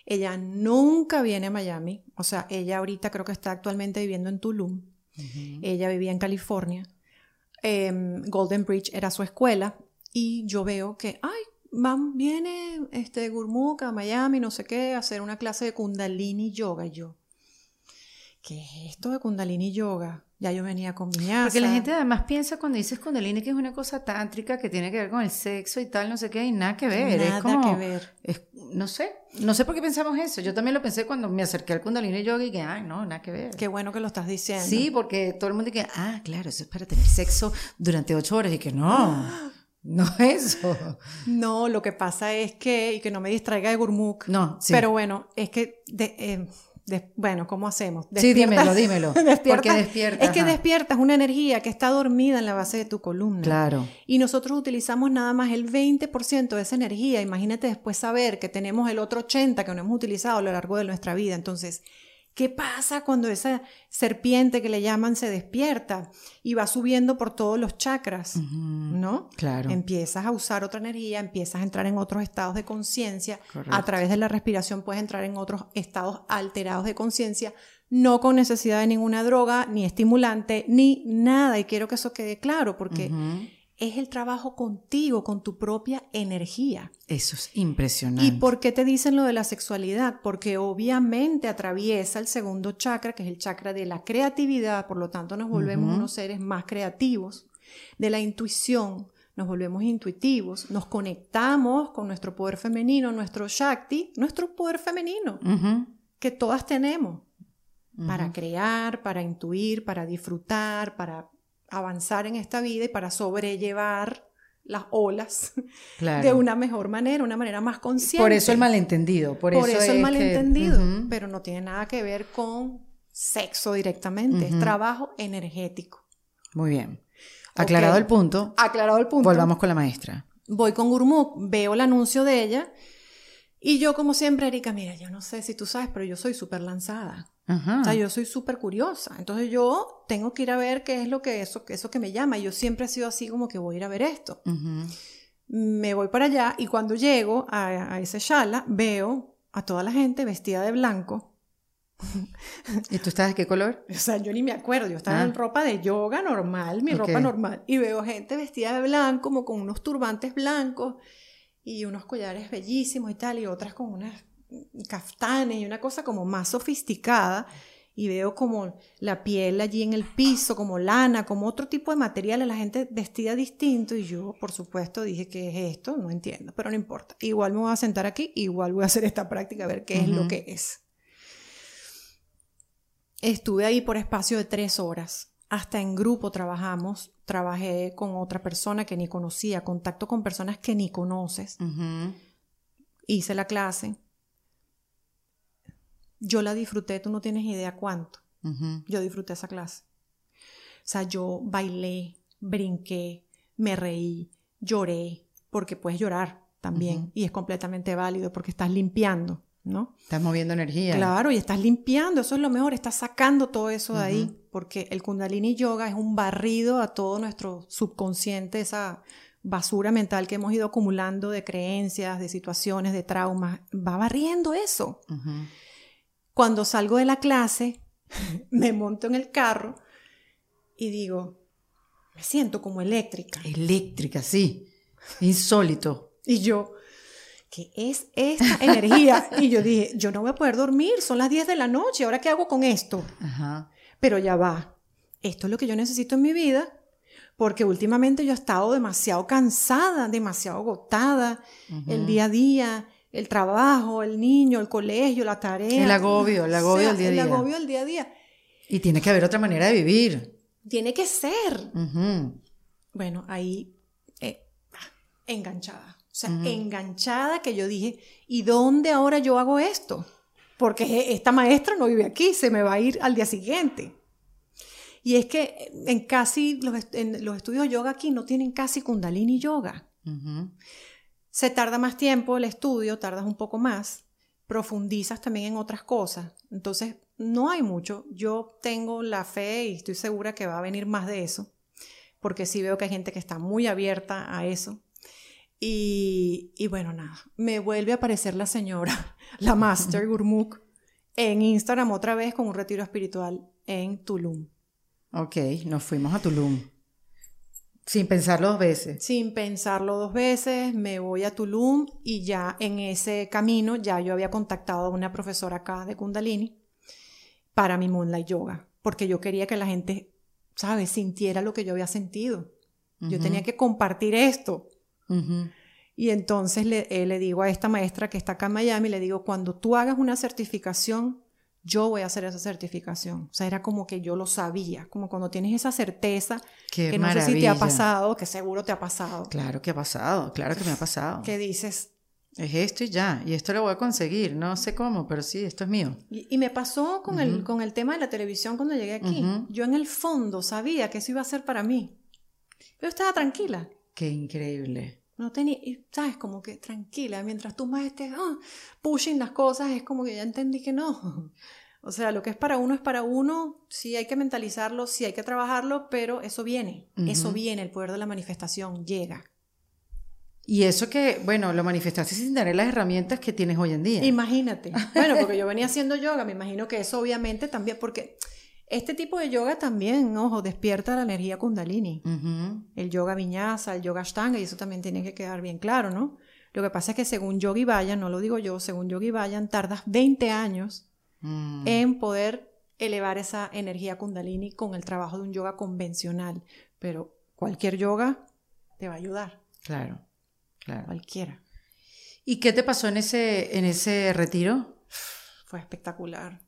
Ella nunca viene a Miami, o sea, ella ahorita creo que está actualmente viviendo en Tulum. Ella vivía en California. Em, Golden Bridge era su escuela. Y yo veo que, ay, van, viene este Gurmukh a Miami, no sé qué, a hacer una clase de Kundalini Yoga. Y yo, ¿qué es esto de Kundalini Yoga? Ya yo venía con viñasa. Porque la gente además piensa cuando dices kundalini que es una cosa tántrica que tiene que ver con el sexo y tal, no sé qué, y nada que ver. Nada es como, que ver. es- no sé, no sé por qué pensamos eso. Yo también lo pensé cuando me acerqué al kundalini yoga y que, ay, no, nada que ver. Qué bueno que lo estás diciendo. Sí, porque todo el mundo dice, ah, claro, eso es para tener sexo durante ocho horas. Y que no, no es eso. No, lo que pasa es que, y que no me distraiga de Gurmukh. No, sí. Pero bueno, es que, de- eh, de- bueno, ¿cómo hacemos? Sí, dímelo, Despiertas- dímelo. despiertas- Porque despierta. Es que ajá. despiertas una energía que está dormida en la base de tu columna. Claro. Y nosotros utilizamos nada más el 20% de esa energía. Imagínate después saber que tenemos el otro 80% que no hemos utilizado a lo largo de nuestra vida. Entonces, ¿qué pasa cuando esa serpiente que le llaman se despierta y va subiendo por todos los chakras? ¿No? Claro. Empiezas a usar otra energía, empiezas a entrar en otros estados de conciencia. Correcto. A través de la respiración puedes entrar en otros estados alterados de conciencia, no con necesidad de ninguna droga, ni estimulante, ni nada. Y quiero que eso quede claro, porque. Es el trabajo contigo, con tu propia energía. Eso es impresionante. ¿Y por qué te dicen lo de la sexualidad? Porque obviamente atraviesa el segundo chakra, que es el chakra de la creatividad, por lo tanto nos volvemos unos seres más creativos, de la intuición, nos volvemos intuitivos, nos conectamos con nuestro poder femenino, nuestro Shakti, nuestro poder femenino, que todas tenemos, para crear, para intuir, para disfrutar, para avanzar en esta vida y para sobrellevar las olas Claro. de una mejor manera, una manera más consciente. Por eso el malentendido. Por, Por, eso, eso, es el que- malentendido, pero no tiene nada que ver con sexo directamente, es trabajo energético. Muy bien. Aclarado el punto, Aclarado el punto. volvamos con la maestra. Voy con Gurmukh, veo el anuncio de ella y yo como siempre, Erika, mira, yo no sé si tú sabes, pero yo soy súper lanzada. Ajá. O sea, yo soy súper curiosa. Entonces yo tengo que ir a ver qué es lo que eso, eso que me llama. Y yo siempre he sido así como que voy a ir a ver esto. Me voy para allá y cuando llego a, a ese shala, veo a toda la gente vestida de blanco. ¿Y tú estás de qué color? O sea, yo ni me acuerdo. Yo estaba Ah. en ropa de yoga normal, mi ropa normal. Y veo gente vestida de blanco, como con unos turbantes blancos y unos collares bellísimos y tal, y otras con unas caftanes y una cosa como más sofisticada. Y veo como la piel allí en el piso, como lana, como otro tipo de material, la gente vestida distinto. Y yo, por supuesto, dije, ¿qué es esto? No entiendo, pero no importa. Igual me voy a sentar aquí, igual voy a hacer esta práctica, a ver qué es lo que es. Estuve ahí por espacio de tres horas. Hasta en grupo trabajamos. Trabajé con otra persona que ni conocía, contacto con personas que ni conoces. Hice la clase. Yo la disfruté, tú no tienes idea cuánto. Yo disfruté esa clase. sea, yo bailé, brinqué, me reí, lloré, porque puedes llorar también y es completamente válido porque estás limpiando, ¿no? Estás moviendo energía. Claro, y estás limpiando, eso es lo mejor, estás sacando todo eso de ahí, porque el kundalini yoga es un barrido a todo nuestro subconsciente, esa basura mental que hemos ido acumulando de creencias, de situaciones, de traumas, va barriendo eso. Cuando salgo de la clase, me monto en el carro y digo, me siento como eléctrica. Eléctrica, sí. Insólito. Y yo, ¿qué es esta energía? y yo dije, yo no voy a poder dormir, son las 10 de la noche, ¿ahora qué hago con esto? Pero ya va, esto es lo que yo necesito en mi vida, porque últimamente yo he estado demasiado cansada, demasiado agotada, el día a día, el trabajo, el niño, el colegio, la tarea. El agobio, el agobio del día a día. El agobio del día a día. Y tiene que haber otra manera de vivir. Tiene que ser. Bueno, ahí eh, enganchada. O sea, enganchada que yo dije, ¿y dónde ahora yo hago esto? Porque esta maestra no vive aquí, se me va a ir al día siguiente. Y es que en casi los, en los estudios yoga aquí no tienen casi kundalini yoga. Se tarda más tiempo el estudio, tardas un poco más, profundizas también en otras cosas. Entonces, no hay mucho. Yo tengo la fe y estoy segura que va a venir más de eso, porque sí veo que hay gente que está muy abierta a eso. Y, y bueno, nada, me vuelve a aparecer la señora, la Master Gurmukh, en Instagram otra vez con un retiro espiritual en Tulum. Ok, nos fuimos a Tulum. Sin pensarlo dos veces. Sin pensarlo dos veces, me voy a Tulum y ya en ese camino ya yo había contactado a una profesora acá de Kundalini para mi Moonlight Yoga, porque yo quería que la gente, ¿sabes?, sintiera lo que yo había sentido. Yo tenía que compartir esto. Y entonces le, eh, le digo a esta maestra que está acá en Miami, le digo, cuando tú hagas una certificación, yo voy a hacer esa certificación. O sea, era como que yo lo sabía, como cuando tienes esa certeza que no sé si te ha pasado, que seguro te ha pasado. Claro que ha pasado, claro que me ha pasado. Que dices... Es esto y ya, y esto lo voy a conseguir, no sé cómo, pero sí, esto es mío. Y, me pasó con, el, con el tema de la televisión cuando llegué aquí. Yo en el fondo sabía que eso iba a ser para mí. Pero estaba tranquila. Qué increíble. No tenía, sabes, como que tranquila, mientras tú más estés ah, pushing las cosas, es como que ya entendí que no. O sea, lo que es para uno es para uno, sí hay que mentalizarlo, sí hay que trabajarlo, pero eso viene, eso viene, el poder de la manifestación llega. Y eso que, bueno, lo manifestaste sin tener las herramientas que tienes hoy en día. Imagínate. Bueno, porque yo venía haciendo yoga, me imagino que eso obviamente también, porque este tipo de yoga también, ojo, despierta la energía kundalini. El yoga viñasa, el yoga ashtanga, y eso también tiene que quedar bien claro, ¿no? Lo que pasa es que según Yogi Vayan, no lo digo yo, según Yogi Vayan, tardas 20 años Mm. en poder elevar esa energía kundalini con el trabajo de un yoga convencional. Pero cualquier yoga te va a ayudar. Claro, claro. Cualquiera. ¿Y qué te pasó en ese, en ese retiro? Fue espectacular.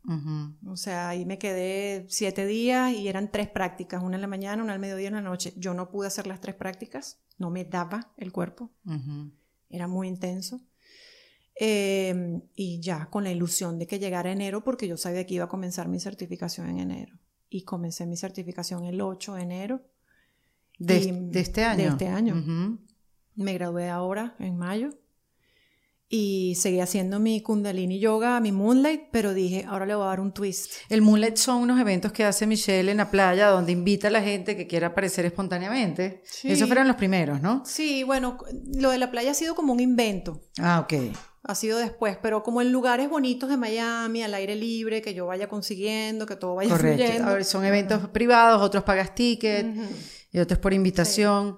O sea, ahí me quedé siete días y eran tres prácticas, una en la mañana, una al mediodía y una en la noche. Yo no pude hacer las tres prácticas, no me daba el cuerpo. Era muy intenso. Em, y ya con la ilusión de que llegara enero, porque yo sabía que iba a comenzar mi certificación en enero. Y comencé mi certificación el 8 de enero. De, este año. De este año. Me gradué ahora, en mayo. Y seguí haciendo mi Kundalini Yoga, mi Moonlight, pero dije, ahora le voy a dar un twist. El Moonlight son unos eventos que hace Michelle en la playa, donde invita a la gente que quiera aparecer espontáneamente. Esos fueron los primeros, ¿no? Sí, bueno, lo de la playa ha sido como un invento. Ah, ok ha sido después, pero como en lugares bonitos de Miami, al aire libre, que yo vaya consiguiendo, que todo vaya Correcto. son eventos privados, otros pagas ticket y otros por invitación.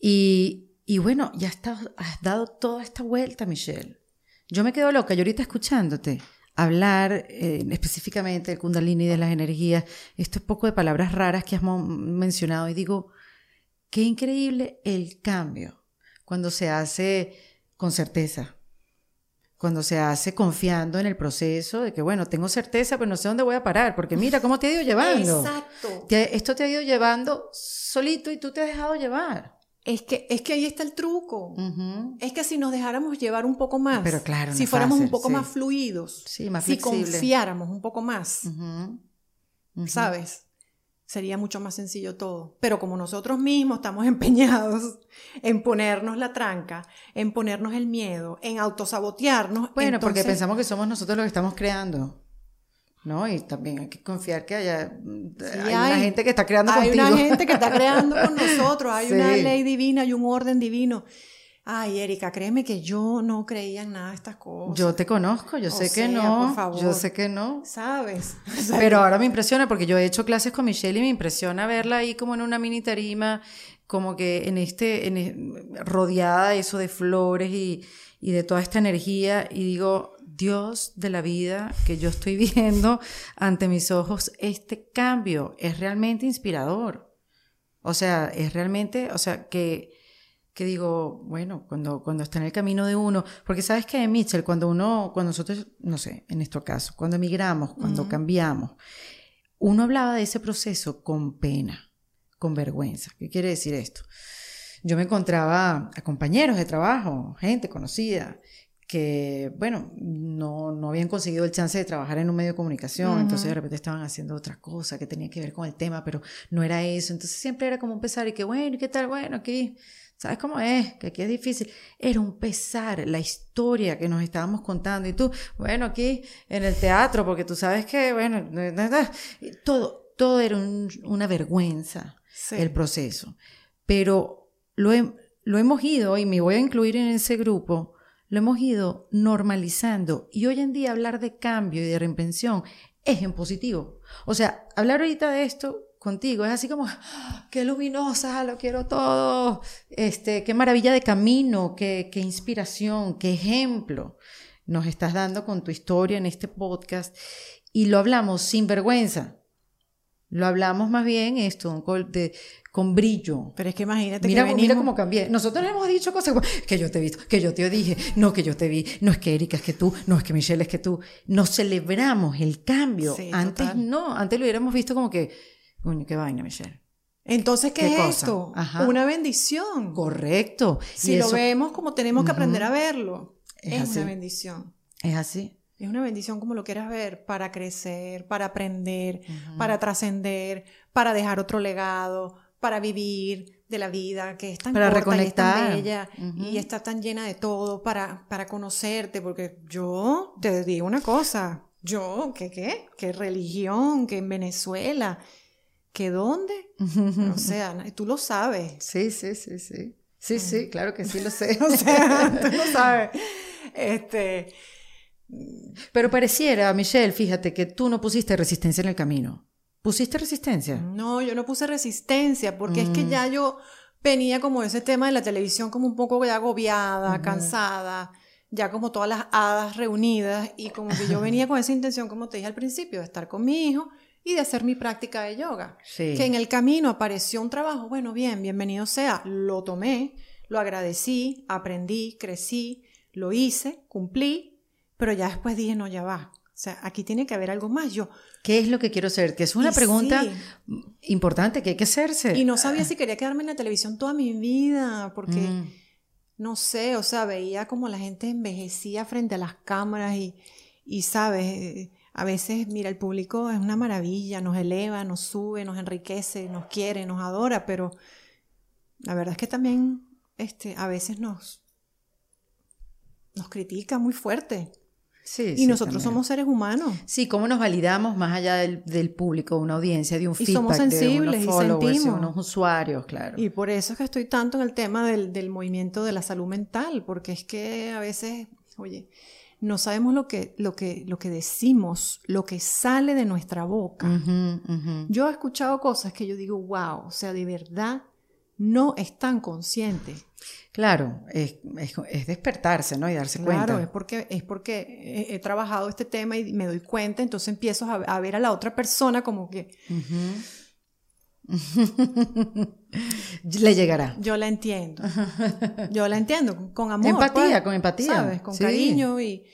Y, y, bueno, ya has, has dado toda esta vuelta, Michelle. Yo me quedo loca, yo ahorita escuchándote hablar eh, específicamente del kundalini, de las energías, estos poco de palabras raras que has mencionado y digo, qué increíble el cambio cuando se hace con certeza, cuando se hace confiando en el proceso de que, bueno, tengo certeza, pero no sé dónde voy a parar, porque mira cómo te ha ido llevando. Exacto. esto te ha ido llevando solito y tú te has dejado llevar. Es que, es que ahí está el truco. Es que si nos dejáramos llevar un poco más, pero claro, si fuéramos un poco más fluidos, sí, más si confiáramos un poco más, ¿sabes? sería mucho más sencillo todo. Pero como nosotros mismos estamos empeñados en ponernos la tranca, en ponernos el miedo, en autosabotearnos. Bueno, porque pensamos que somos nosotros los que estamos creando. ¿No? Y también hay que confiar que haya hay, una gente que está creando hay contigo. Hay una gente que está creando con nosotros, hay una ley divina, hay un orden divino. Ay, Erika, créeme que yo no creía en nada de estas cosas. Yo te conozco, yo sé que no. Por favor. Yo sé que no. ¿Sabes? Pero ahora me impresiona porque yo he hecho clases con Michelle y me impresiona verla ahí como en una mini tarima, como que en este, en, rodeada de eso de flores y, y de toda esta energía. Y digo, Dios de la vida que yo estoy viendo ante mis ojos, este cambio es realmente inspirador. O sea, es realmente, o sea, que que digo, bueno, cuando, cuando está en el camino de uno, porque sabes que, Mitchell, cuando uno, cuando nosotros, no sé, en nuestro caso, cuando emigramos, cuando cambiamos, uno hablaba de ese proceso con pena, con vergüenza. ¿Qué quiere decir esto? Yo me encontraba a compañeros de trabajo, gente conocida, que, bueno, no, no habían conseguido el chance de trabajar en un medio de comunicación, entonces de repente estaban haciendo otra cosa que tenía que ver con el tema, pero no era eso. Entonces siempre era como un pesar y que, bueno, ¿qué tal? Bueno, aquí ¿Sabes cómo es? Que aquí es difícil. Era un pesar la historia que nos estábamos contando. Y tú, bueno, aquí en el teatro, porque tú sabes que, bueno, todo, todo era una vergüenza el proceso. Pero lo, lo hemos ido, y me voy a incluir en ese grupo, lo hemos ido normalizando. Y hoy en día hablar de cambio y de reinvención es en positivo. O sea, hablar ahorita de esto contigo. Es así como, ¡Ah! qué luminosa, lo quiero todo. Este, qué maravilla de camino, qué, qué inspiración, qué ejemplo nos estás dando con tu historia en este podcast. Y lo hablamos sin vergüenza. Lo hablamos más bien esto, de, con brillo. Pero es que imagínate mira, que Mira cómo cambié. Nosotros hemos dicho cosas como, que yo te he visto, que yo te dije, no, que yo te vi, no es que Erika es que tú, no es que Michelle es que tú. Nos celebramos el cambio. antes no, antes lo hubiéramos visto como que, Coño, qué vaina, Michelle. Entonces, ¿qué, es esto? Una bendición. Correcto. Si lo vemos como tenemos que aprender a verlo, es, una bendición. Es así. Es una bendición como lo quieras ver, para crecer, para aprender, para trascender, para dejar otro legado, para vivir de la vida que es tan para corta reconectar. y tan bella y está tan llena de todo para, para conocerte, porque yo te digo una cosa, yo, ¿qué qué? ¿Qué religión? que en Venezuela? ¿Que dónde? o sea, tú lo sabes. Sí, sí, sí, sí. Sí, sí, claro que sí lo sé. o sea, tú lo sabes. Este... Pero pareciera, Michelle, fíjate que tú no pusiste resistencia en el camino. ¿Pusiste resistencia? No, yo no puse resistencia porque es que mm. ya yo venía como ese tema de la televisión como un poco ya agobiada, cansada, ya como todas las hadas reunidas y como que yo venía con esa intención, como te dije al principio, de estar con mi hijo y de hacer mi práctica de yoga. Que en el camino apareció un trabajo, bueno, bien, bienvenido sea, lo tomé, lo agradecí, aprendí, crecí, lo hice, cumplí, pero ya después dije, no, ya va. O sea, aquí tiene que haber algo más. Yo, ¿Qué es lo que quiero ser? Que es una pregunta importante que hay que hacerse. Y no sabía si quería quedarme en la televisión toda mi vida, porque, mm. no sé, o sea, veía como la gente envejecía frente a las cámaras y, y sabes, a veces, mira, el público es una maravilla, nos eleva, nos sube, nos enriquece, nos quiere, nos adora, pero la verdad es que también este, a veces nos, nos critica muy fuerte. Sí, y nosotros somos seres humanos. Sí, cómo nos validamos más allá del, público, una audiencia, de un feedback, somos sensibles de unos followers, y sentimos. unos usuarios, claro. Y por eso es que estoy tanto en el tema del, del movimiento de la salud mental, porque es que a veces, oye, no sabemos lo que, lo que, lo que decimos, lo que sale de nuestra boca. Yo he escuchado cosas que yo digo, wow, o sea, de verdad no están conscientes. Claro, es, despertarse, ¿no? Y darse cuenta. Claro, es porque, es porque he, trabajado este tema y me doy cuenta, entonces empiezo a, ver a la otra persona como que... Le llegará. Yo la entiendo. Yo la entiendo, con amor. Empatía, pues, con empatía. ¿Sabes? Con cariño y...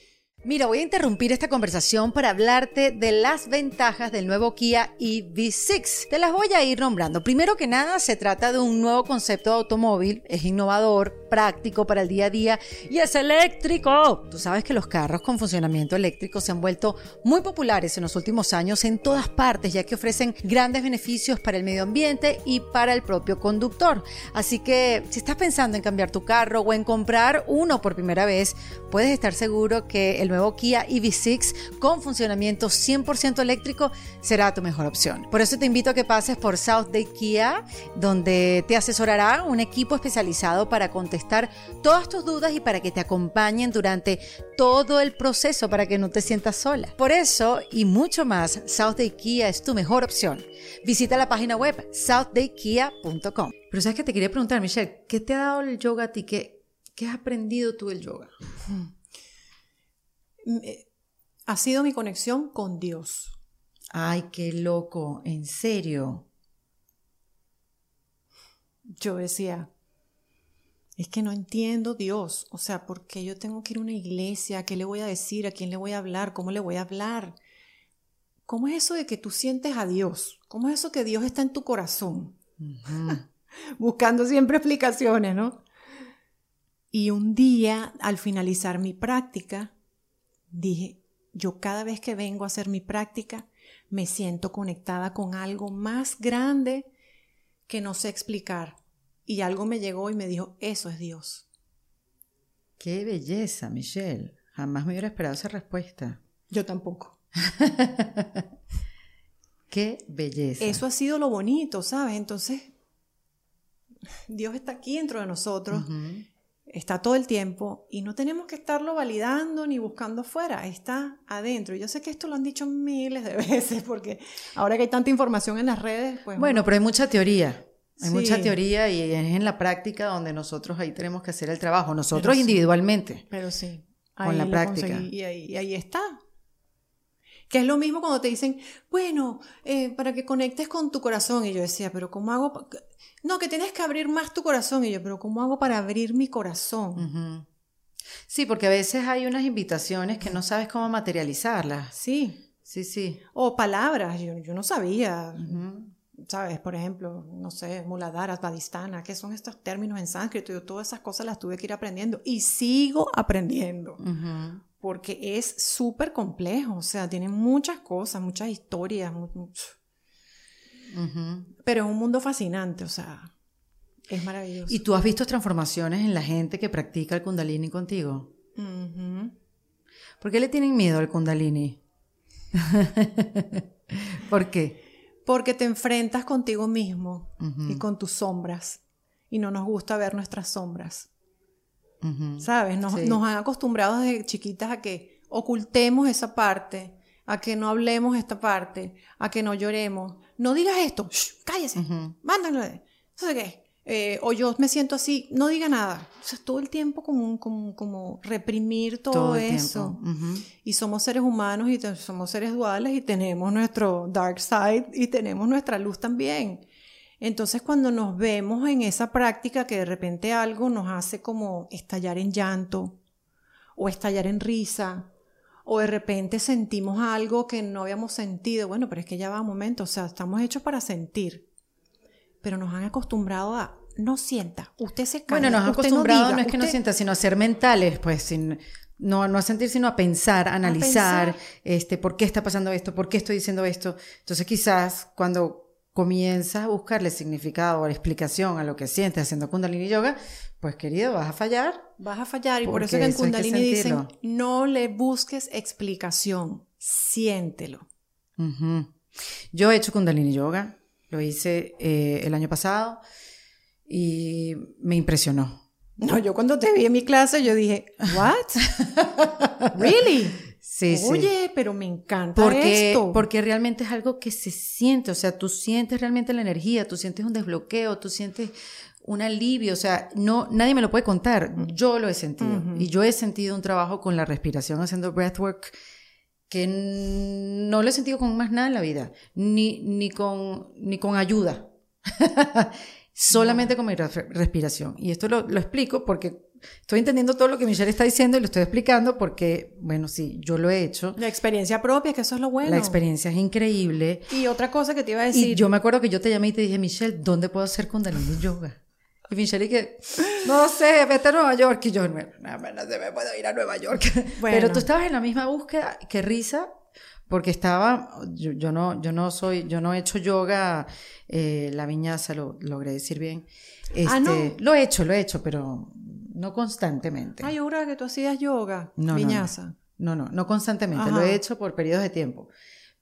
Mira, voy a interrumpir esta conversación para hablarte de las ventajas del nuevo Kia EV6. Te las voy a ir nombrando. Primero que nada, se trata de un nuevo concepto de automóvil, es innovador, práctico para el día a día y es eléctrico. Tú sabes que los carros con funcionamiento eléctrico se han vuelto muy populares en los últimos años en todas partes, ya que ofrecen grandes beneficios para el medio ambiente y para el propio conductor. Así que si estás pensando en cambiar tu carro o en comprar uno por primera vez, puedes estar seguro que el nuevo Kia EV6 con funcionamiento 100% eléctrico será tu mejor opción. Por eso te invito a que pases por South Day Kia, donde te asesorará un equipo especializado para contestar todas tus dudas y para que te acompañen durante todo el proceso para que no te sientas sola. Por eso y mucho más, South Day Kia es tu mejor opción. Visita la página web southdaykia.com. Pero sabes que te quería preguntar, Michelle, ¿qué te ha dado el yoga a ti? ¿Qué, qué has aprendido tú del yoga? Eh, ha sido mi conexión con Dios. Ay, qué loco, en serio. Yo decía, es que no entiendo Dios. O sea, ¿por qué yo tengo que ir a una iglesia? ¿Qué le voy a decir? ¿A quién le voy a hablar? ¿Cómo le voy a hablar? ¿Cómo es eso de que tú sientes a Dios? ¿Cómo es eso que Dios está en tu corazón? Buscando siempre explicaciones, ¿no? Y un día, al finalizar mi práctica, dije, yo cada vez que vengo a hacer mi práctica, me siento conectada con algo más grande que no sé explicar. Y algo me llegó y me dijo, eso es Dios. Qué belleza, Michelle. Jamás me hubiera esperado esa respuesta. Yo tampoco. Qué belleza. Eso ha sido lo bonito, ¿sabes? Entonces, Dios está aquí dentro de nosotros está todo el tiempo y no tenemos que estarlo validando ni buscando afuera, está adentro. Yo sé que esto lo han dicho miles de veces porque ahora que hay tanta información en las redes, pues... Bueno, pero hay mucha teoría. Hay mucha teoría y es en la práctica donde nosotros ahí tenemos que hacer el trabajo, nosotros individualmente. Pero sí, con la práctica. Y ahí, ahí está. Que es lo mismo cuando te dicen, bueno, eh, para que conectes con tu corazón. Y yo decía, pero ¿cómo hago? No, que tienes que abrir más tu corazón. Y yo, pero ¿cómo hago para abrir mi corazón? Sí, porque a veces hay unas invitaciones que no sabes cómo materializarlas. Sí. Sí, sí. O palabras, yo, yo no sabía. ¿Sabes? Por ejemplo, no sé, muladhara, vadistana, ¿qué son estos términos en sánscrito? Yo todas esas cosas las tuve que ir aprendiendo y sigo aprendiendo porque es súper complejo, o sea, tiene muchas cosas, muchas historias, pero es un mundo fascinante, o sea, es maravilloso. ¿Y tú has visto transformaciones en la gente que practica el kundalini contigo? ¿Por qué le tienen miedo al kundalini? ¿Por qué? Porque te enfrentas contigo mismo y con tus sombras y no nos gusta ver nuestras sombras. ¿Sabes? Nos, han acostumbrado desde chiquitas a que ocultemos esa parte, a que no hablemos esta parte, a que no lloremos. No digas esto, cállese, mándalo. ¿Sabes qué? Eh, o yo me siento así, no diga nada. O sea, todo el tiempo como, como, como reprimir todo, eso. Y somos seres humanos y somos seres duales y tenemos nuestro dark side y tenemos nuestra luz también. Entonces cuando nos vemos en esa práctica que de repente algo nos hace como estallar en llanto o estallar en risa o de repente sentimos algo que no habíamos sentido, bueno, pero es que ya va un momento, o sea, estamos hechos para sentir, pero nos han acostumbrado a no sienta, usted se calla. Bueno, nos han acostumbrado no, es que no sienta, sino a ser mentales, pues sin no, no a sentir, sino a pensar, a analizar, este, por qué está pasando esto, por qué estoy diciendo esto. Entonces quizás cuando comienzas a buscarle significado o explicación a lo que sientes haciendo Kundalini Yoga, pues querido, vas a fallar. Vas a fallar y por eso que en Kundalini dicen, no le busques explicación, siéntelo. Yo he hecho Kundalini Yoga, lo hice eh, el año pasado y me impresionó. No, yo cuando te vi en mi clase, yo dije, ¿what? ¿Really? Sí, Oye, pero me encanta porque, esto. Porque realmente es algo que se siente, o sea, tú sientes realmente la energía, tú sientes un desbloqueo, tú sientes un alivio, o sea, no, nadie me lo puede contar, yo lo he sentido. Y yo he sentido un trabajo con la respiración haciendo breathwork que no lo he sentido con más nada en la vida, ni, ni, con, ni con ayuda, solamente con mi respiración. Y esto lo, lo explico porque estoy entendiendo todo lo que Michelle está diciendo y lo estoy explicando porque, bueno, sí, yo lo he hecho. La experiencia propia, que eso es lo bueno. La experiencia es increíble. Y otra cosa que te iba a decir. Y yo me acuerdo que yo te llamé y te dije, Michelle, ¿dónde puedo hacer Kundalini Yoga? Y Michelle, y que, no sé, vete a Nueva York. Y yo, no, no, se me puedo ir a Nueva York. Pero tú estabas en la misma búsqueda, qué risa, porque estaba, yo, no, yo no soy, yo no he hecho yoga, eh, la viñaza, lo logré decir bien. ah, no. Este, lo he hecho, lo he hecho, pero no constantemente. Ay, yo que tú hacías yoga, viñaza. No, no, no, constantemente, lo he hecho por periodos de tiempo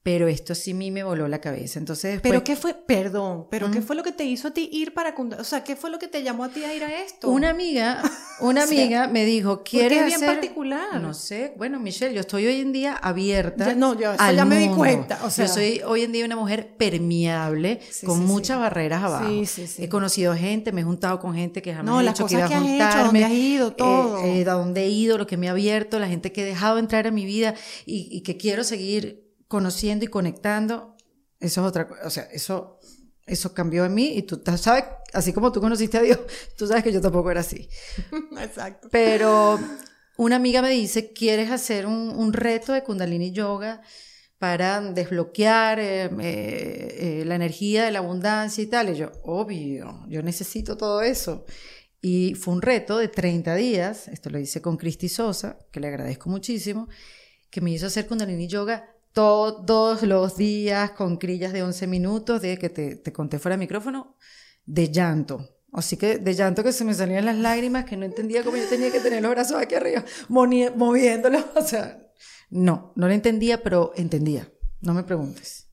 pero esto sí a mí me voló la cabeza. Entonces, ¿Pero qué fue? Perdón, ¿pero qué fue lo que te hizo a ti ir para... O sea, ¿qué fue lo que te llamó a ti a ir a esto? Una amiga, una amiga me dijo, ¿quieres ¿Por qué bien particular? No sé, bueno, Michelle, yo estoy hoy en día abierta No, yo ya me di cuenta. O sea... Yo soy hoy en día una mujer permeable, con muchas barreras abajo. He conocido gente, me he juntado con gente que jamás no, he las dicho cosas que iba a juntarme. Dónde has ido, todo. Eh, a dónde he ido, lo que me ha abierto, la gente que he dejado entrar a mi vida y, y que quiero seguir conociendo y conectando, eso es otra cosa, o sea, eso, eso cambió en mí y tú sabes, así como tú conociste a Dios, tú sabes que yo tampoco era así. Exacto. Pero una amiga me dice, ¿quieres hacer un, reto de kundalini yoga para desbloquear eh, eh, eh, la energía de la abundancia y tal? Y yo, obvio, yo necesito todo eso. Y fue un reto de 30 días, esto lo hice con Cristi Sosa, que le agradezco muchísimo, que me hizo hacer kundalini yoga todos los días con crillas de 11 minutos de que te, te conté fuera de micrófono, de llanto. Así que de llanto que se me salían las lágrimas, que no entendía cómo yo tenía que tener los brazos aquí arriba, moviéndolos. O sea, no, no lo entendía, pero entendía. No me preguntes.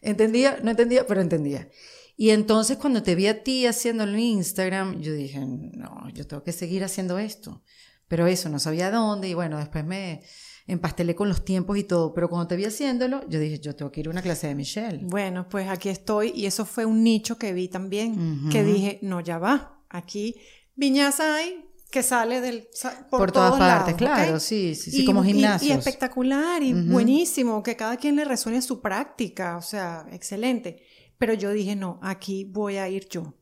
Entendía, no entendía, pero entendía. Y entonces cuando te vi a ti haciéndolo en Instagram, yo dije, no, yo tengo que seguir haciendo esto. Pero eso, no sabía dónde y bueno, después me, empastelé con los tiempos y todo, pero cuando te vi haciéndolo, yo dije, yo tengo que ir a una clase de Michelle. Bueno, pues aquí estoy y eso fue un nicho que vi también, que dije, no, ya va, aquí viñaza hay que sale del por, todas partes, claro, sí, sí, sí, como gimnasio. Y, espectacular y buenísimo, que cada quien le resuene su práctica, o sea, excelente. Pero yo dije, no, aquí voy a ir yo.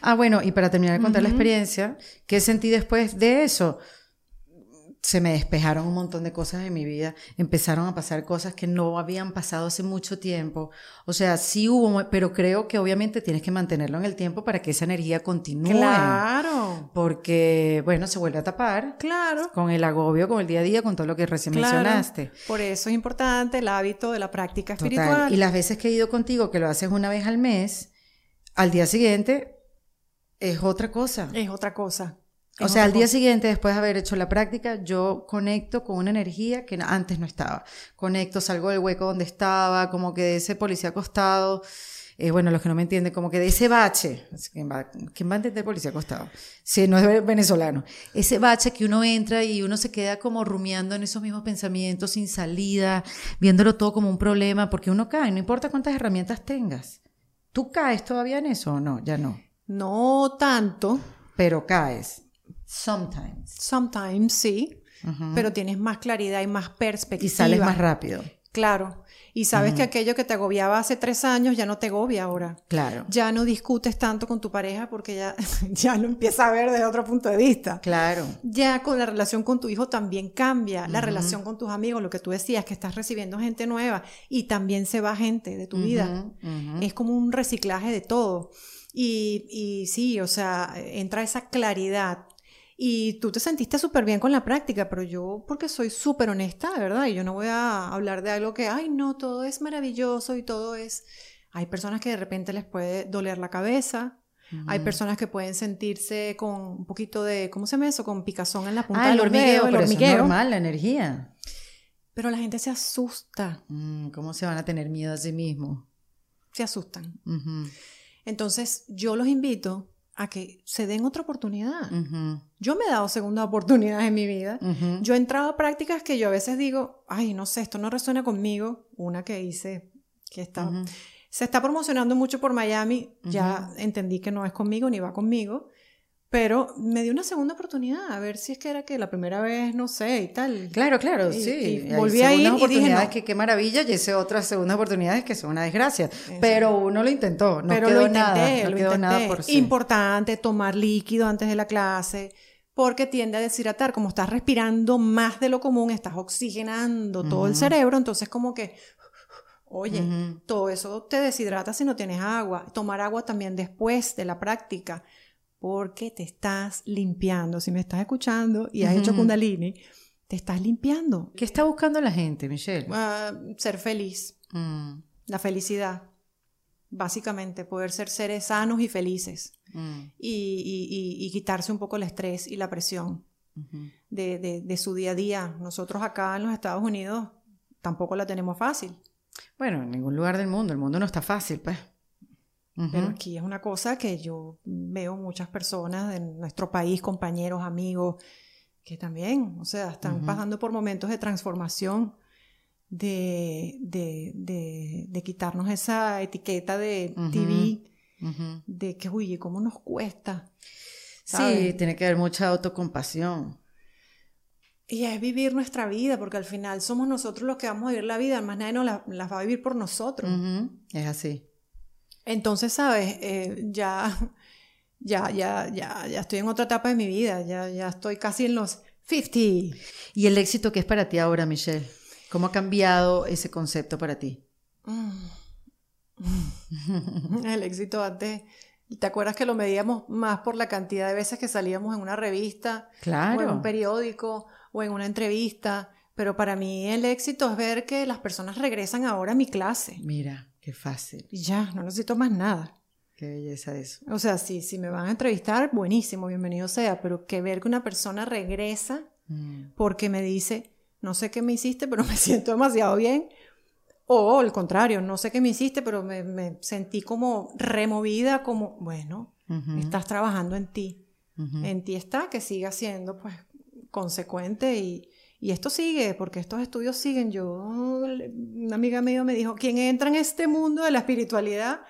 Ah, bueno, y para terminar de contar la experiencia, ¿qué sentí después de eso? Se me despejaron un montón de cosas en mi vida, empezaron a pasar cosas que no habían pasado hace mucho tiempo. O sea, sí hubo, pero creo que obviamente tienes que mantenerlo en el tiempo para que esa energía continúe. Claro. Porque, bueno, se vuelve a tapar. Claro. Con el agobio, con el día a día, con todo lo que recién mencionaste. Por eso es importante el hábito de la práctica espiritual. Y las veces que he ido contigo, que lo haces una vez al mes, al día siguiente es otra cosa. Es otra cosa. O sea, al día siguiente, después de haber hecho la práctica, yo conecto con una energía que antes no estaba. Conecto, salgo del hueco donde estaba, como que de ese policía acostado. Eh, bueno, los que no me entienden, como que de ese bache. ¿Quién va, ¿Quién va a entender policía acostado? Si no es venezolano. Ese bache que uno entra y uno se queda como rumiando en esos mismos pensamientos sin salida, viéndolo todo como un problema, porque uno cae, no importa cuántas herramientas tengas. ¿Tú caes todavía en eso o no? Ya no. No tanto. Pero caes. Sometimes. Sometimes, sí. Pero tienes más claridad y más perspectiva. Y sales más rápido. Claro. Y sabes que aquello que te agobiaba hace tres años ya no te agobia ahora. Claro. Ya no discutes tanto con tu pareja porque ya, ya lo empieza a ver desde otro punto de vista. Claro. Ya con la relación con tu hijo también cambia. La relación con tus amigos, lo que tú decías, que estás recibiendo gente nueva y también se va gente de tu vida. Es como un reciclaje de todo. Y, y sí, o sea, entra esa claridad y tú te sentiste súper bien con la práctica, pero yo, porque soy súper honesta, ¿verdad? Y yo no voy a hablar de algo que, ay, no, todo es maravilloso y todo es... Hay personas que de repente les puede doler la cabeza, Hay personas que pueden sentirse con un poquito de, ¿cómo se llama eso? Con picazón en la punta ah, del hormigueo, el hormigueo. es normal, la energía. Pero la gente se asusta. Mm, ¿Cómo se van a tener miedo a sí mismos? Se asustan. Entonces, yo los invito a que se den otra oportunidad. Yo me he dado segunda oportunidad en mi vida. Yo he entrado a prácticas que yo a veces digo, ay, no sé, esto no resuena conmigo. Una que hice, que está, se está promocionando mucho por Miami, ya entendí que no es conmigo ni va conmigo. Pero me dio una segunda oportunidad, a ver si es que era que la primera vez, no sé, y tal. Claro, claro, sí. Y volví a ir y dije, que qué maravilla, y hice otras segundas oportunidades que son una desgracia. Pero uno lo intentó, no Pero quedó lo intenté, nada, no lo quedó intenté. nada por sí. Importante tomar líquido antes de la clase, porque tiende a deshidratar. Como estás respirando más de lo común, estás oxigenando todo el cerebro, entonces como que, oye, todo eso te deshidrata si no tienes agua. Tomar agua también después de la práctica, porque te estás limpiando. Si me estás escuchando y has hecho kundalini, te estás limpiando. ¿Qué está buscando la gente, Michelle? Ah, ser feliz. Mm, La felicidad. Básicamente, poder ser seres sanos y felices. mm, Y, y- y- y quitarse un poco el estrés y la presión de, de- de su día a día. Nosotros acá en los Estados Unidos tampoco la tenemos fácil. Bueno, en ningún lugar del mundo. El mundo no está fácil, pues. Pero aquí es una cosa que yo veo muchas personas de nuestro país, compañeros, amigos, que también, o sea, están pasando por momentos de transformación, de, de, de, de quitarnos esa etiqueta de. TV, de que, oye, ¿cómo nos cuesta? Sí, tiene que haber mucha autocompasión. Y es vivir nuestra vida, porque al final somos nosotros los que vamos a vivir la vida, más nadie nos la, las va a vivir por nosotros. Es así. Entonces, ¿sabes? Eh, ya, ya, ya, ya, ya estoy en otra etapa de mi vida, ya, ya estoy casi en los 50. ¿Y el éxito que es para ti ahora, Michelle? ¿Cómo ha cambiado ese concepto para ti? El éxito antes, ¿te acuerdas que lo medíamos más por la cantidad de veces que salíamos en una revista, o en Claro. un periódico, o en una entrevista? Pero para mí el éxito es ver que las personas regresan ahora a mi clase. Mira, qué fácil. Y ya, no necesito más nada. Qué belleza eso. O sea, sí, si me van a entrevistar, buenísimo, bienvenido sea, pero que ver que una persona regresa Mm. porque me dice, no sé qué me hiciste, pero me siento demasiado bien. O al contrario, no sé qué me hiciste, pero me, me sentí como removida, como, bueno, estás trabajando en ti. En ti está, que siga siendo pues consecuente y, y esto sigue, porque estos estudios siguen. Yo, una amiga mía me dijo, quien entra en este mundo de la espiritualidad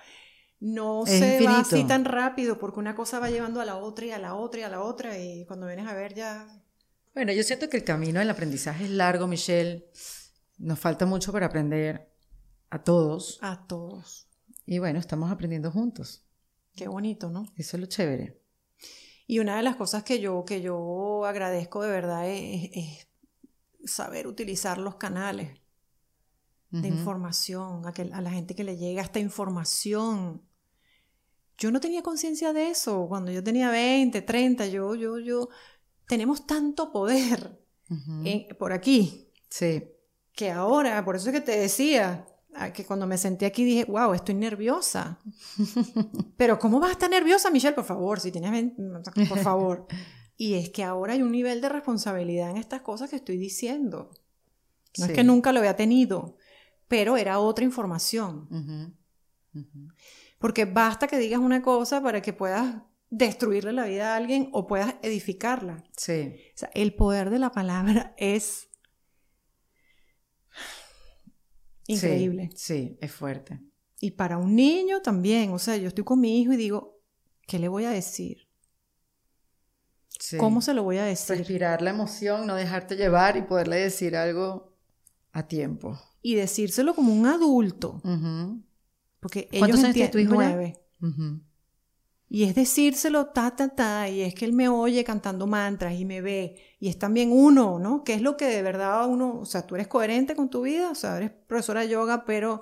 no Es se va así tan rápido, porque una cosa va llevando a la otra y a la otra y a la otra, y cuando vienes a ver ya Bueno, yo siento que el camino del aprendizaje es largo, Michelle. Nos falta mucho para aprender a todos. a todos. Y bueno, estamos aprendiendo juntos. Qué bonito, ¿no? Eso es lo chévere. Y una de las cosas que yo, que yo agradezco de verdad es, es saber utilizar los canales de información, a, que, a la gente que le llega esta información. Yo no tenía conciencia de eso cuando yo tenía 20, 30, yo, yo, yo, tenemos tanto poder en- por aquí Sí. que ahora, por eso es que te decía, que cuando me senté aquí dije, wow, estoy nerviosa. Pero ¿cómo vas a estar nerviosa, Michelle? Por favor, si tienes 20, por favor. Y es que ahora hay un nivel de responsabilidad en estas cosas que estoy diciendo. No Sí. es que nunca lo había tenido, pero era otra información. Porque basta que digas una cosa para que puedas destruirle la vida a alguien o puedas edificarla. Sí. O sea, el poder de la palabra es increíble. Sí, sí, es fuerte. Y para un niño también. O sea, yo estoy con mi hijo y digo, ¿qué le voy a decir? Sí. ¿Cómo se lo voy a decir? Respirar la emoción, no dejarte llevar y poderle decir algo a tiempo. Y decírselo como un adulto. Ujú. Porque ¿Cuántos ellos años tu hijo nueve. Y es decírselo ta, ta, ta, y es que él me oye cantando mantras y me ve, y es también uno, ¿no? Que es lo que de verdad uno, o sea, tú eres coherente con tu vida, o sea, eres profesora de yoga, pero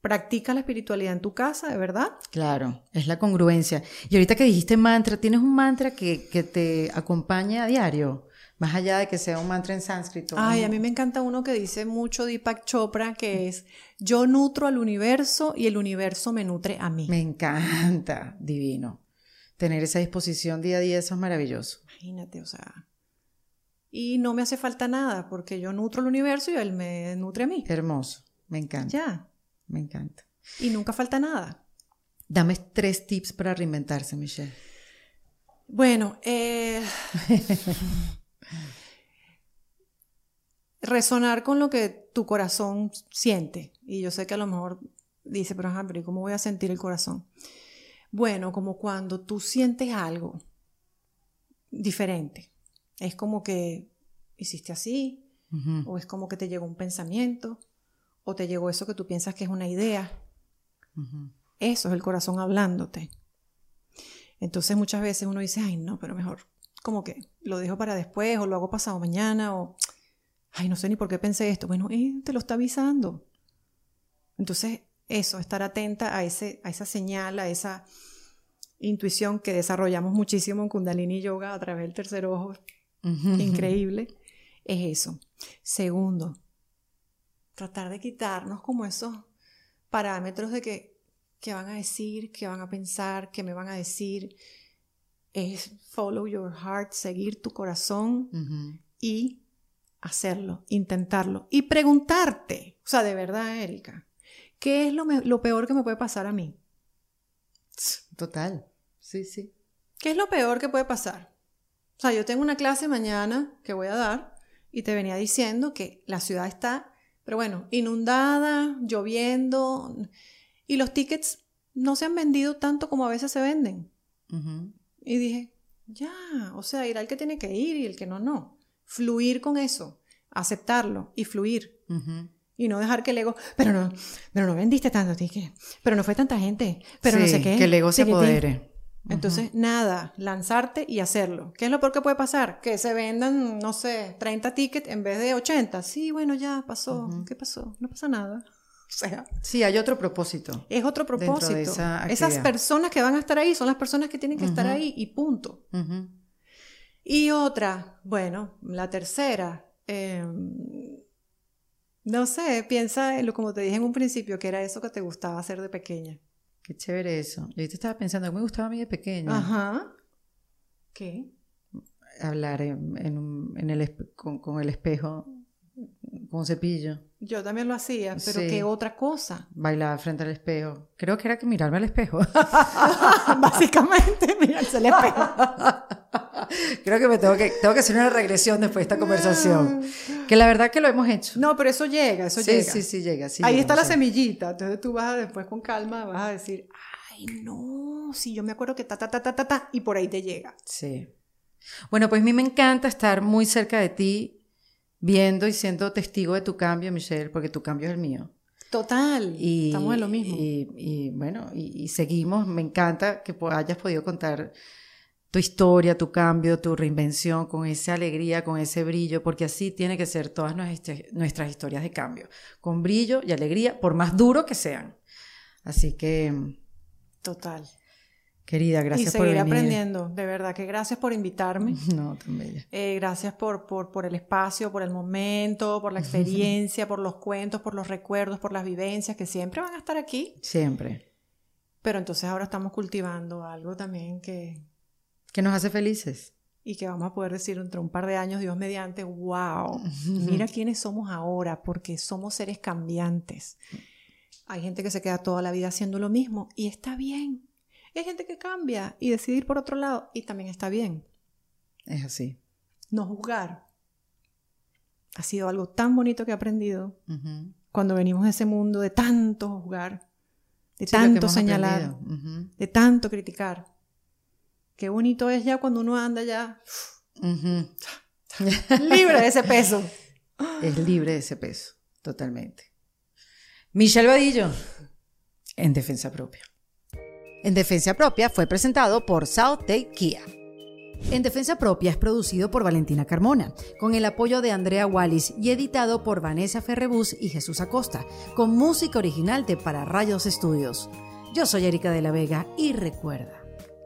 practicas la espiritualidad en tu casa, ¿de verdad? Claro, es la congruencia. Y ahorita que dijiste mantra, ¿tienes un mantra que, que te acompañe a diario? Más allá de que sea un mantra en sánscrito. Ay, ¿no? a mí me encanta uno que dice mucho Deepak Chopra, que es, yo nutro al universo y el universo me nutre a mí. Me encanta, divino. Tener esa disposición día a día, eso es maravilloso. Imagínate, o sea. Y no me hace falta nada, porque yo nutro al universo y él me nutre a mí. Hermoso, me encanta, Ya. Me encanta. Y nunca falta nada. Dame tres tips para reinventarse, Michelle. Bueno, eh, resonar con lo que tu corazón siente. Y yo sé que a lo mejor dice, pero, ajá, pero ¿y ¿cómo voy a sentir el corazón? Bueno, como cuando tú sientes algo diferente. Es como que hiciste así, o es como que te llegó un pensamiento, o te llegó eso que tú piensas que es una idea. Eso es el corazón hablándote. Entonces muchas veces uno dice, ay no, pero mejor como que lo dejo para después o lo hago pasado mañana o, ay, no sé ni por qué pensé esto. Bueno, eh, te lo está avisando. Entonces, eso, estar atenta a, ese, a esa señal, a esa intuición que desarrollamos muchísimo en Kundalini Yoga a través del tercer ojo, increíble, es eso. Segundo, tratar de quitarnos como esos parámetros de que, qué van a decir, qué van a pensar, qué me van a decir. Es follow your heart, seguir tu corazón y hacerlo, intentarlo y preguntarte, o sea, de verdad, Erika, ¿qué es lo, lo peor que me puede pasar a mí? Total, sí, sí. ¿Qué es lo peor que puede pasar? O sea, yo tengo una clase mañana que voy a dar y te venía diciendo que la ciudad está, pero bueno, inundada, lloviendo y los tickets no se han vendido tanto como a veces se venden. Y dije, ya, o sea, ir al que tiene que ir y el que no, no. Fluir con eso, aceptarlo y fluir. Y no dejar que el ego, pero no, pero no vendiste tanto tickets, pero no fue tanta gente, pero no sé qué. Que el ego se apodere. Entonces, nada, lanzarte y hacerlo. ¿Qué es lo peor que puede pasar? Que se vendan, no sé, 30 tickets en vez de 80. Sí, bueno, ya pasó. ¿Qué pasó? No pasa nada. O sea, sí, hay otro propósito. Es otro propósito. Esas personas que van a estar ahí son las personas que tienen que estar ahí y punto. Y otra, bueno, la tercera, em, no sé, piensa en lo como te dije en un principio, que era eso que te gustaba hacer de pequeña. Qué chévere eso. Yo te estaba pensando, me gustaba a mí de pequeña. Ajá. ¿Qué? Hablar en, el, con, el espejo, con un cepillo. Yo también lo hacía, pero ¿qué otra cosa? Bailaba frente al espejo. Creo que era que mirarme al espejo. Básicamente, mirarse al espejo. Creo que me tengo que, tengo que hacer una regresión después de esta conversación. Que la verdad que lo hemos hecho. No, pero eso llega, eso llega. Sí, sí, llega. Ahí está la semillita. Entonces tú vas a, después con calma, vas a decir, ay, no, sí, yo me acuerdo que ta, ta, ta, ta, ta, ta, y por ahí te llega. Sí. Bueno, pues a mí me encanta estar muy cerca de ti, viendo y siendo testigo de tu cambio, Michelle, porque tu cambio es el mío. Total, y, estamos en lo mismo. Y, bueno, y, y, seguimos. Me encanta que hayas podido contar tu historia, tu cambio, tu reinvención, con esa alegría, con ese brillo, porque así tiene que ser todas nuestras, historias de cambio, con brillo y alegría, por más duro que sean. Así que... Total. Querida, gracias por venir. aprendiendo, de verdad que gracias por invitarme. No, tan bella. Eh, gracias por, por, por, el espacio, por el momento, por la experiencia, por los cuentos, por los recuerdos, por las vivencias que siempre van a estar aquí. Siempre. Pero entonces ahora estamos cultivando algo también que, que nos hace felices. Y que vamos a poder decir entre un par de años, Dios mediante, wow, mira quiénes somos ahora, porque somos seres cambiantes. Hay gente que se queda toda la vida haciendo lo mismo y está bien. hay gente que cambia y decide ir por otro lado y también está bien. Es así. No juzgar. Ha sido algo tan bonito que he aprendido cuando venimos de ese mundo de tanto juzgar, de tanto señalar, de tanto criticar. Qué bonito es ya cuando uno anda ya libre de ese peso. Es libre de ese peso, totalmente. Michelle Vadillo, en Defensa Propia. En Defensa Propia fue presentado por South Take Kia. En Defensa Propia es producido por Valentina Carmona, con el apoyo de Andrea Wallis y editado por Vanessa Ferrebus y Jesús Acosta, con música original de Para Rayos Estudios. Yo soy Erika de la Vega y recuerda,